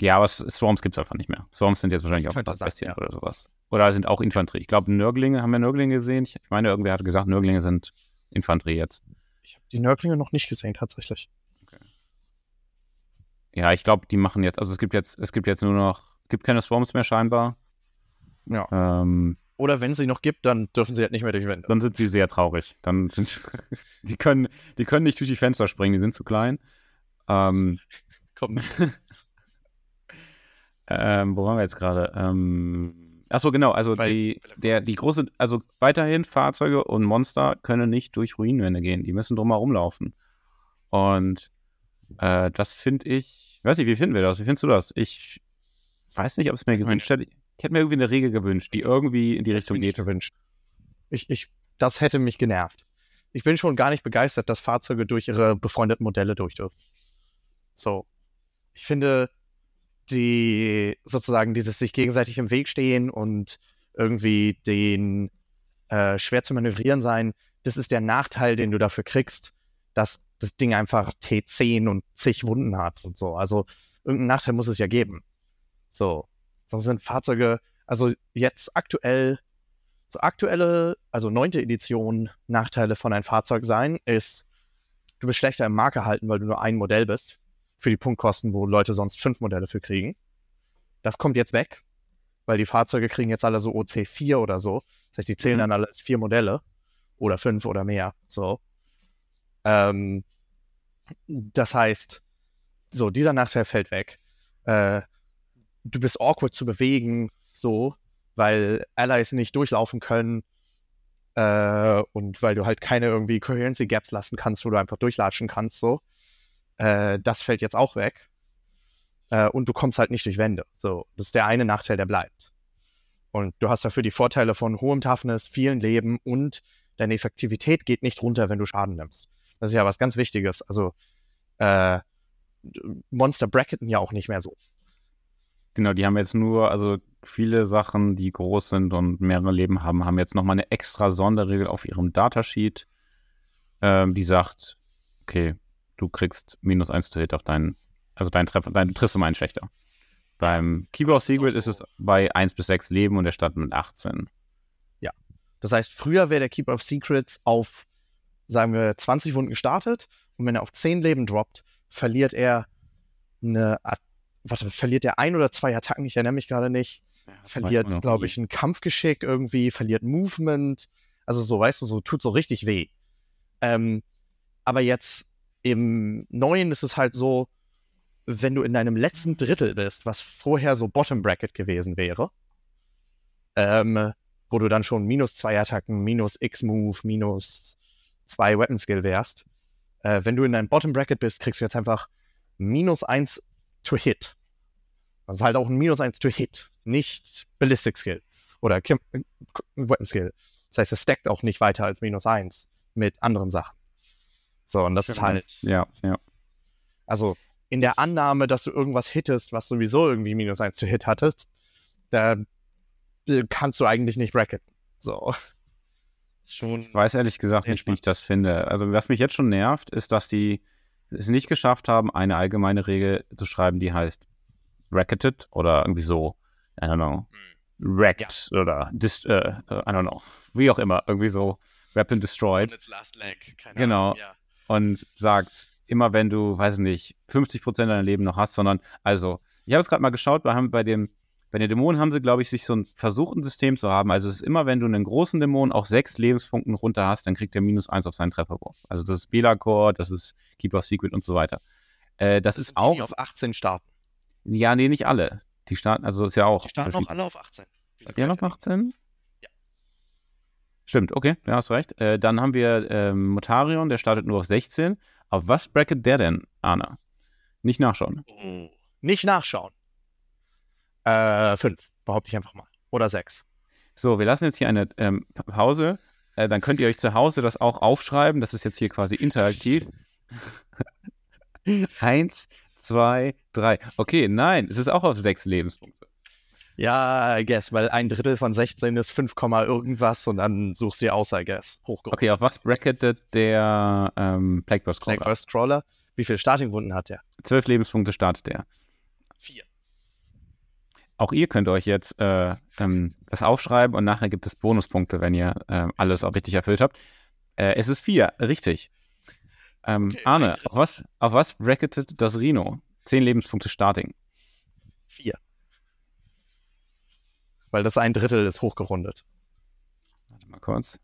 Ja, aber Swarms gibt es einfach nicht mehr. Swarms sind jetzt wahrscheinlich Das auch Bestien ja. oder sowas. Oder sind auch Infanterie. Ich glaube, Nörglinge, haben wir Nörglinge gesehen? Ich, meine, irgendwer hat gesagt, Nörglinge sind Infanterie jetzt. Ich habe die Nörglinge noch nicht gesehen, tatsächlich. Ja, ich glaube, die machen jetzt, also es gibt jetzt, es gibt jetzt nur noch, gibt keine Swarms mehr scheinbar. Ja. Ähm, Oder wenn es sie noch gibt, dann dürfen sie halt nicht mehr durch Wände. dann sind sie sehr traurig. Dann sind *laughs* die können, die können nicht durch die Fenster springen, die sind zu klein. Ähm, *laughs* Komm, *laughs* ähm, wo waren wir jetzt gerade? Ähm, achso, genau, also Bei- die, der, die große, also weiterhin Fahrzeuge und Monster können nicht durch Ruinenwände gehen, die müssen drumherum laufen. Und äh, das finde ich, weiß nicht, wie finden wir das? Wie findest du das? Ich weiß nicht, ob es mir gewünscht hätte. Ich hätte mir irgendwie eine Regel gewünscht, die irgendwie in die Richtung geht. gewünscht. Ich, ich, das hätte mich genervt. Ich bin schon gar nicht begeistert, dass Fahrzeuge durch ihre befreundeten Modelle durch dürfen. So. Ich finde, die sozusagen dieses sich gegenseitig im Weg stehen und irgendwie den äh, schwer zu manövrieren sein, das ist der Nachteil, den du dafür kriegst, dass das Ding einfach T10 und zig Wunden hat und so. Also irgendeinen Nachteil muss es ja geben. So. Sonst sind Fahrzeuge, also jetzt aktuell, so aktuelle, also neunte Edition Nachteile von einem Fahrzeug sein, ist, du bist schlechter im Marke halten, weil du nur ein Modell bist. Für die Punktkosten, wo Leute sonst fünf Modelle für kriegen. Das kommt jetzt weg, weil die Fahrzeuge kriegen jetzt alle so OC4 oder so. Das heißt, die zählen Mhm. dann alle als vier Modelle oder fünf oder mehr. So. Ähm, das heißt, so, dieser Nachteil fällt weg. Äh, du bist awkward zu bewegen, so, weil Allies nicht durchlaufen können äh, und weil du halt keine irgendwie Coherency Gaps lassen kannst, wo du einfach durchlatschen kannst, so. Äh, das fällt jetzt auch weg. Äh, und du kommst halt nicht durch Wände. So, das ist der eine Nachteil, der bleibt. Und du hast dafür die Vorteile von hohem Toughness, vielen Leben und deine Effektivität geht nicht runter, wenn du Schaden nimmst. Das ist ja was ganz Wichtiges. Also äh, Monster bracketen ja auch nicht mehr so. Genau, die haben jetzt nur, also viele Sachen, die groß sind und mehrere Leben haben, haben jetzt nochmal eine extra Sonderregel auf ihrem Datasheet, ähm, die sagt, okay, du kriegst minus 1 to Hit auf deinen, also deinen Treffer, dein, du triffst um einen schlechter. Beim Keyboard Secret ist es bei 1 bis 6 Leben und der startet mit 18. Das heißt, früher wäre der Keeper of Secrets auf, sagen wir, 20 Wunden gestartet und wenn er auf 10 Leben droppt, verliert er eine, At- warte, verliert er ein oder zwei Attacken, ich erinnere mich gerade nicht. verliert, glaube ich, ein Kampfgeschick irgendwie, verliert Movement. Also so, weißt du, so tut so richtig weh. Ähm, aber jetzt im Neuen ist es halt so, wenn du in deinem letzten Drittel bist, was vorher so Bottom Bracket gewesen wäre, ähm, wo du dann schon minus zwei Attacken, minus X-Move, minus zwei Weapon Skill wärst, äh, wenn du in deinem Bottom Bracket bist, kriegst du jetzt einfach minus eins to Hit. Das ist halt auch ein minus eins to Hit, nicht Ballistic Skill oder Kim äh, Weapon Skill. Das heißt, es stackt auch nicht weiter als minus eins mit anderen Sachen. So, und das ist halt, Ja, ja. Also in der Annahme, dass du irgendwas hittest, was sowieso irgendwie minus 1 zu Hit hattest, da äh, kannst du eigentlich nicht bracketen. So. Schon ich weiß ehrlich gesagt nicht, wie ich das finde. Also, was mich jetzt schon nervt, ist, dass die es nicht geschafft haben, eine allgemeine Regel zu schreiben, die heißt bracketed oder irgendwie so. I don't know. Hm. Wrecked ja. oder dis, äh, I don't know. Wie auch immer. Irgendwie so Weapon destroyed. On its last leg. Keine genau. Ahnung, ja. Und sagt, immer wenn du, weiß nicht, 50% deiner Leben noch hast, sondern, also, ich habe jetzt gerade mal geschaut, wir haben bei dem bei den Dämonen haben sie, glaube ich, sich so ein versucht, ein System zu haben. Also es ist immer, wenn du einen großen Dämon auch sechs Lebenspunkten runter hast, dann kriegt er minus eins auf seinen Trefferwurf. Also das ist Belacor, das ist Keeper Secret und so weiter. Äh, das, das ist auch. Die, auf 18 starten. Ja, nee, nicht alle. Die starten, also ist ja auch. Die starten auch alle auf 18. Seid ihr noch 18? Ja. Stimmt, okay, ja, hast recht. Äh, dann haben wir ähm, Motarion, der startet nur auf 16. Auf was bracket der denn, Arna? Nicht nachschauen. Oh. Nicht nachschauen. Äh, fünf, behaupte ich einfach mal. Oder sechs. So, wir lassen jetzt hier eine ähm, Pause. Äh, dann könnt ihr euch zu Hause das auch aufschreiben. Das ist jetzt hier quasi interaktiv. *laughs* Eins, zwei, drei. Okay, nein, es ist auch auf sechs Lebenspunkte. Ja, I guess, weil ein Drittel von 16 ist 5, irgendwas und dann suchst du aus, I guess. Hochgehoben. Okay, auf was bracketet der ähm, Plagueburst Crawler? Plagueburst Crawler. Wie viele Startingwunden hat der? Zwölf Lebenspunkte startet er. Vier. Auch ihr könnt euch jetzt äh, ähm, das aufschreiben und nachher gibt es Bonuspunkte, wenn ihr äh, alles auch richtig erfüllt habt. Äh, es ist vier, richtig. Ähm, okay, Arne, auf was, auf was bracketet das Rhino? Zehn Lebenspunkte Starting. Vier. Weil das ein Drittel ist hochgerundet. Warte mal kurz.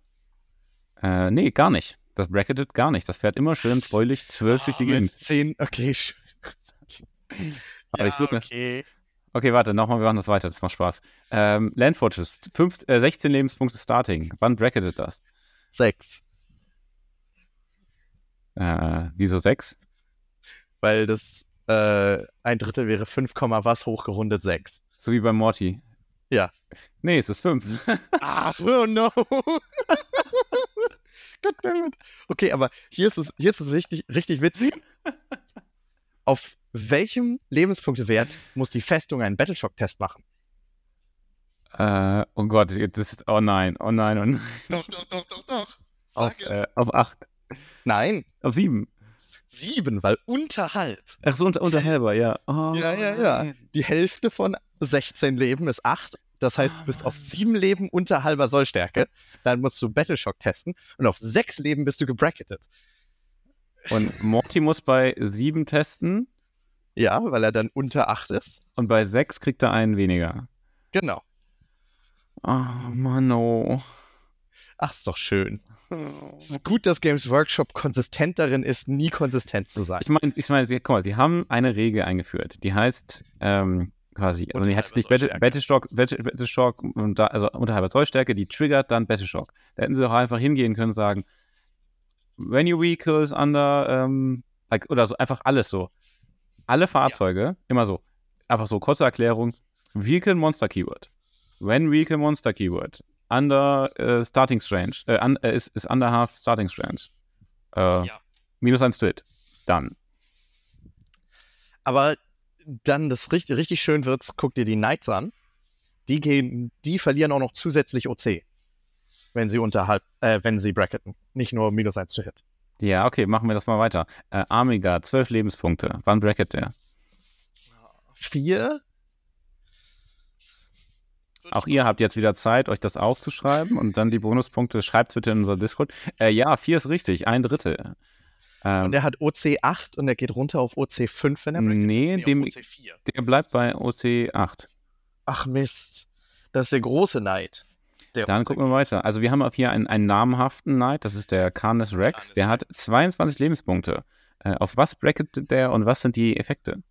Äh, nee, gar nicht. Das bracketet gar nicht. Das fährt immer schön fröhlich zwölf durch die Gegend. Zehn, okay. ja, *laughs* ich suche, okay. Okay, warte, nochmal, wir machen das weiter, das macht Spaß. Ähm, Land Fortress, fünf, äh, 16 Lebenspunkte Starting. Wann bracketet das? Sechs. Äh, wieso sechs? Weil das äh, ein Drittel wäre 5, was hochgerundet sechs. So wie bei Morty. Ja. Nee, es ist fünf. *laughs* Ach, oh no. *laughs* Goddammit. Okay, aber hier ist es, hier ist es richtig, richtig witzig. Auf welchem Lebenspunktewert muss die Festung einen Battleshock-Test machen? Äh, oh Gott, jetzt ist, oh nein, oh nein, oh nein. Doch, doch, doch, doch, doch. Sag auf, äh, auf acht. Nein. Auf sieben. Sieben, weil unterhalb. Ach so, unter, unterhalber, ja. Oh, ja, ja, ja. Die Hälfte von 16 Leben ist acht. Das heißt, du bist auf sieben Leben unter halber Sollstärke. Dann musst du Battleshock testen. Und auf sechs Leben bist du gebracketet. Und Morty muss bei sieben testen. Ja, weil er dann unter 8 ist. Und bei 6 kriegt er einen weniger. Genau. Oh, Mann, oh. Ach, ist doch schön. Es ist gut, dass Games Workshop konsistent darin ist, nie konsistent zu sein. Ich meine, ich mein, guck mal, sie haben eine Regel eingeführt, die heißt ähm, quasi, also die heißt nicht Battleshock, Battleshock also unterhalb Zollstärke, die triggert dann Battleshock. Da hätten sie auch einfach hingehen können und sagen, when your vehicle is under, ähm, like, oder so, einfach alles so alle Fahrzeuge, ja. immer so, einfach so kurze Erklärung, Vehicle Monster Keyword. When Vehicle Monster Keyword. Under uh, Starting Strange. Äh, un, äh, ist, ist under half Starting Strange. Äh, ja. Minus 1 to hit. Dann. Aber dann das richtig, richtig schön wird, guck dir die Knights an. Die gehen, die verlieren auch noch zusätzlich OC. Wenn sie unterhalb, äh, wenn sie bracketen. Nicht nur minus 1 to hit. Ja, okay, machen wir das mal weiter. Äh, Amiga, zwölf Lebenspunkte. Wann bracket der? Vier. Auch ihr habt jetzt wieder Zeit, euch das aufzuschreiben und dann die Bonuspunkte schreibt bitte in unser Discord. Äh, ja, vier ist richtig, ein Drittel. Ähm, und der hat OC 8 und der geht runter auf OC 5, wenn er bracket. Nee, nee dem, der bleibt bei OC 8. Ach Mist. Das ist der große Neid. Der Dann gucken wir weiter. Also wir haben auch hier einen, einen namhaften Knight, das ist der Carnes Rex. Carnes der hat 22 Lebenspunkte. Äh, auf was bracketet der und was sind die Effekte?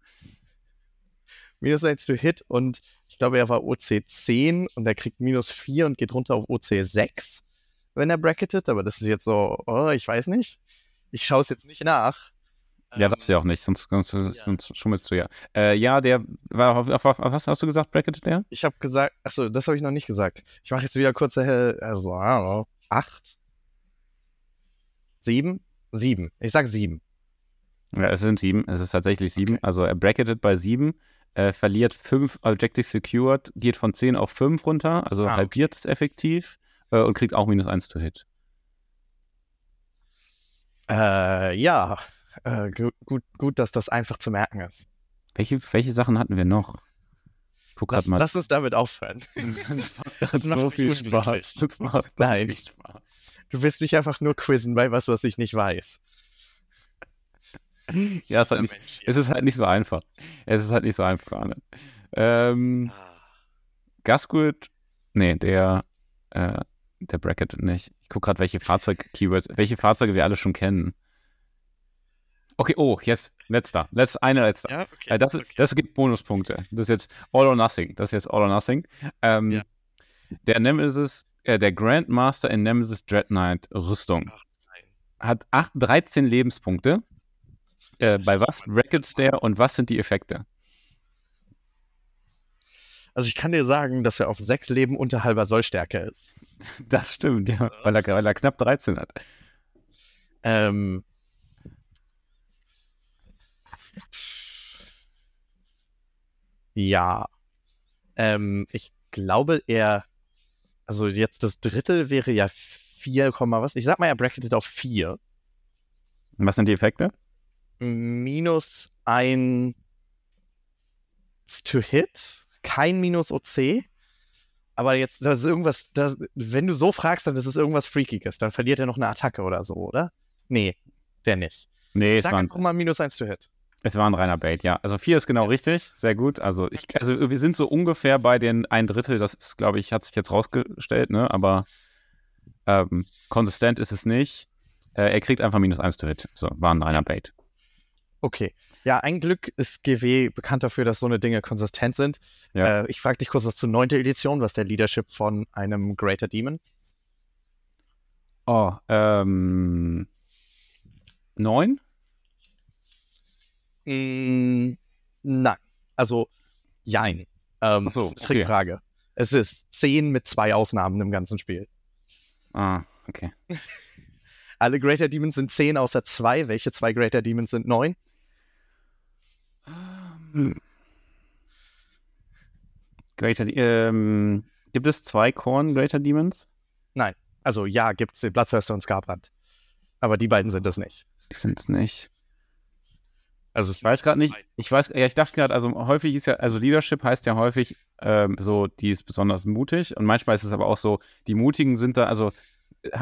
Minus 1 to Hit und ich glaube, er war OC 10 und er kriegt minus 4 und geht runter auf OC 6, wenn er bracketet. Aber das ist jetzt so, oh, ich weiß nicht. Ich schaue es jetzt nicht nach. Ja, ähm, darfst du ja auch nicht, sonst, sonst, ja. sonst schummelst du ja. Äh, ja, der war auf, auf, auf, was hast du gesagt, bracketed der? Ich habe gesagt, achso, das habe ich noch nicht gesagt. Ich mache jetzt wieder kurz also, know, acht, sieben, sieben. Ich sag sieben. Ja, es sind sieben. Es ist tatsächlich sieben. Okay. Also er bracketet bei sieben, äh, verliert fünf Objective Secured, geht von zehn auf fünf runter, also ah, halbiert es effektiv äh, und kriegt auch minus eins to Hit. Äh, ja, äh, gut, gut, dass das einfach zu merken ist. Welche, welche Sachen hatten wir noch? Ich guck lass, mal. lass uns damit aufhören. *laughs* das, *laughs* das macht so viel Spaß. Das macht Nein. Spaß. Du willst mich einfach nur quizzen bei was, was ich nicht weiß. *laughs* Ja, es, halt nicht, es, ist halt nicht so einfach. Es ist halt nicht so einfach, Arne. Ähm, ah. Gasgood, nee, der, äh, der Bracket nicht. Ich gucke gerade, welche Fahrzeug-Keywords, welche Fahrzeuge wir alle schon kennen. Okay, oh, jetzt letzter. Letz, eine letzter. Ja, okay, äh, das, okay. das gibt Bonuspunkte. Das ist jetzt All or Nothing. Das ist jetzt All or Nothing. Ähm, ja. Der Nemesis, äh, der Grandmaster in Nemesis Dread Knight Rüstung Ach, hat 8, 13 Lebenspunkte. Äh, bei was rackets der und was sind die Effekte? Also ich kann dir sagen, dass er auf sechs Leben unter halber Sollstärke ist. *laughs* Das stimmt, ja, weil er, weil er knapp 13 hat. Ähm, ja. Ähm, ich glaube, er, also jetzt das Drittel wäre ja 4, was? Ich sag mal, er bracketet auf 4. Was sind die Effekte? Minus 1 to hit, kein Minus OC. Aber jetzt, das ist irgendwas, das, wenn du so fragst, dann ist es irgendwas Freakiges. Dann verliert er noch eine Attacke oder so, oder? Nee, der nicht. Nee, ich sag einfach mal minus 1 to hit. Es war ein reiner Bait, ja. Also 4 ist genau ja. richtig, sehr gut. Also, ich, also wir sind so ungefähr bei den ein Drittel, das ist, glaube ich, hat sich jetzt rausgestellt, ne? Aber ähm, konsistent ist es nicht. Äh, er kriegt einfach minus 1 to hit. So, war ein reiner Bait. Okay. Ja, ein Glück ist GW bekannt dafür, dass so eine Dinge konsistent sind. Ja. Äh, ich frage dich kurz was zur 9. Edition, was der Leadership von einem Greater Demon? Oh, ähm. 9? Mm, nein. Also, jein. Ähm, so, okay. Trickfrage. Es ist 10 mit zwei Ausnahmen im ganzen Spiel. Ah, okay. *laughs* Alle Greater Demons sind 10 außer 2. Welche zwei Greater Demons sind 9? Hm. Greater, ähm, gibt es zwei Korn Greater Demons? Nein. Also ja, gibt es Bloodthirster und Scarbrand. Aber die beiden sind es nicht. Ich finde es nicht. Also ich weiß gerade nicht. Ich weiß, ja, ich dachte gerade, also häufig ist ja, also Leadership heißt ja häufig ähm, so, die ist besonders mutig und manchmal ist es aber auch so, die Mutigen sind da, also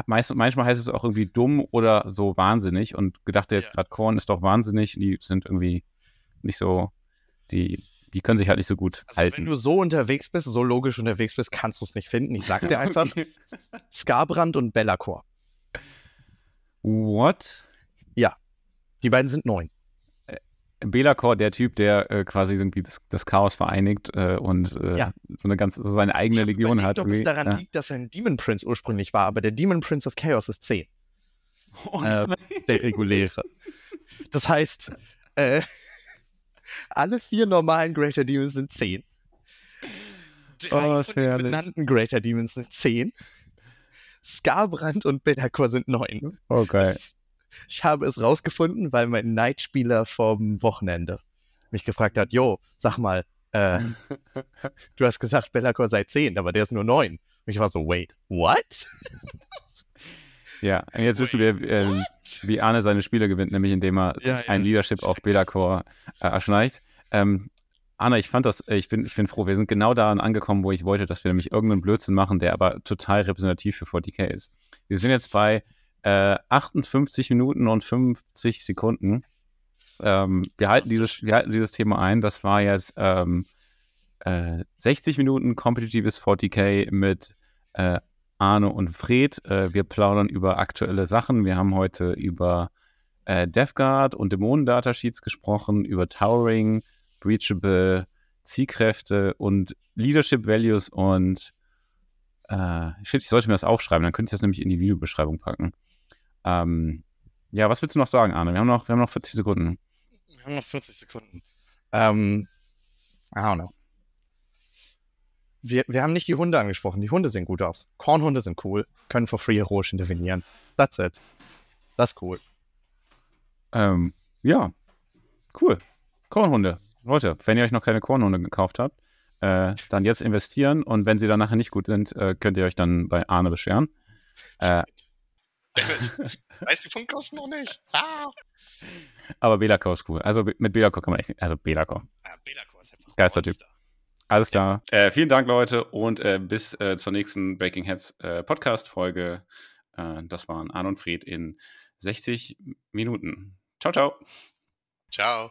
meist, manchmal heißt es auch irgendwie dumm oder so wahnsinnig und gedacht, jetzt ja. gerade Korn ist doch wahnsinnig, die sind irgendwie nicht so die, die können sich halt nicht so gut also halten. Wenn du so unterwegs bist, so logisch unterwegs bist, kannst du es nicht finden. Ich sag dir einfach: *laughs* Skarbrand und Bellacor. What? Ja. Die beiden sind neun. Belacor, der Typ, der äh, quasi irgendwie das, das, Chaos vereinigt äh, und äh, ja. so eine ganz so seine eigene Legion hat. Ob es daran ja. liegt, dass er ein Demon Prince ursprünglich war, aber der Demon Prince of Chaos ist 10. *laughs* Oh, äh, der reguläre. Das heißt, äh, *laughs* alle vier normalen Greater Demons sind 10. Drei oh, von den benannten Greater Demons sind 10. Skarbrand und Belacor sind 9. Oh, geil. *laughs* Ich habe es rausgefunden, weil mein Nightspieler vom Wochenende mich gefragt hat: Jo, sag mal, äh, *laughs* du hast gesagt, Belacor sei 10, aber der ist nur 9. Und ich war so: Wait, what? *laughs* Ja, und jetzt wissen wir, äh, wie Arne seine Spiele gewinnt, nämlich indem er ja, ein Leadership auf Belacor äh, erschleicht. Ähm, Arne, ich fand das, ich bin, ich bin froh, wir sind genau daran angekommen, wo ich wollte, dass wir nämlich irgendeinen Blödsinn machen, der aber total repräsentativ für 40k ist. Wir sind jetzt bei äh, 58 Minuten und 50 Sekunden. Ähm, wir, halten dieses, wir halten dieses Thema ein. Das war jetzt ähm, äh, 60 Minuten kompetitives 40k mit äh, Arne und Fred. Äh, wir plaudern über aktuelle Sachen. Wir haben heute über äh, DevGuard und Dämonen-Datasheets gesprochen, über Towering, Breachable, Zielkräfte und Leadership Values und äh, shit, ich sollte mir das aufschreiben, dann könnte ich das nämlich in die Videobeschreibung packen. Ähm, ja, was willst du noch sagen, Arne? Wir haben noch, wir haben noch 40 Sekunden. Wir haben noch 40 Sekunden. Ähm, I don't know wir, wir haben nicht die Hunde angesprochen. Die Hunde sehen gut aus. Kornhunde sind cool, können for free heroisch intervenieren. That's it. Das ist cool. Ähm, ja, Cool. Kornhunde. Leute, wenn ihr euch noch keine Kornhunde gekauft habt, äh, dann jetzt investieren und wenn sie dann nachher nicht gut sind, äh, könnt ihr euch dann bei Arne beschweren. Äh, Weiß die Punktkosten noch nicht. Ah. aber Belacor ist cool. Also mit Belacor kann man echt nicht. Also Belacor. Ah, Belacor ist einfach Geistertyp. Monster. Alles klar. Äh, vielen Dank, Leute, und äh, bis äh, zur nächsten Breaking Heads äh, Podcast-Folge. Äh, das waren Arne und Fred in 60 Minuten. Ciao, ciao. Ciao.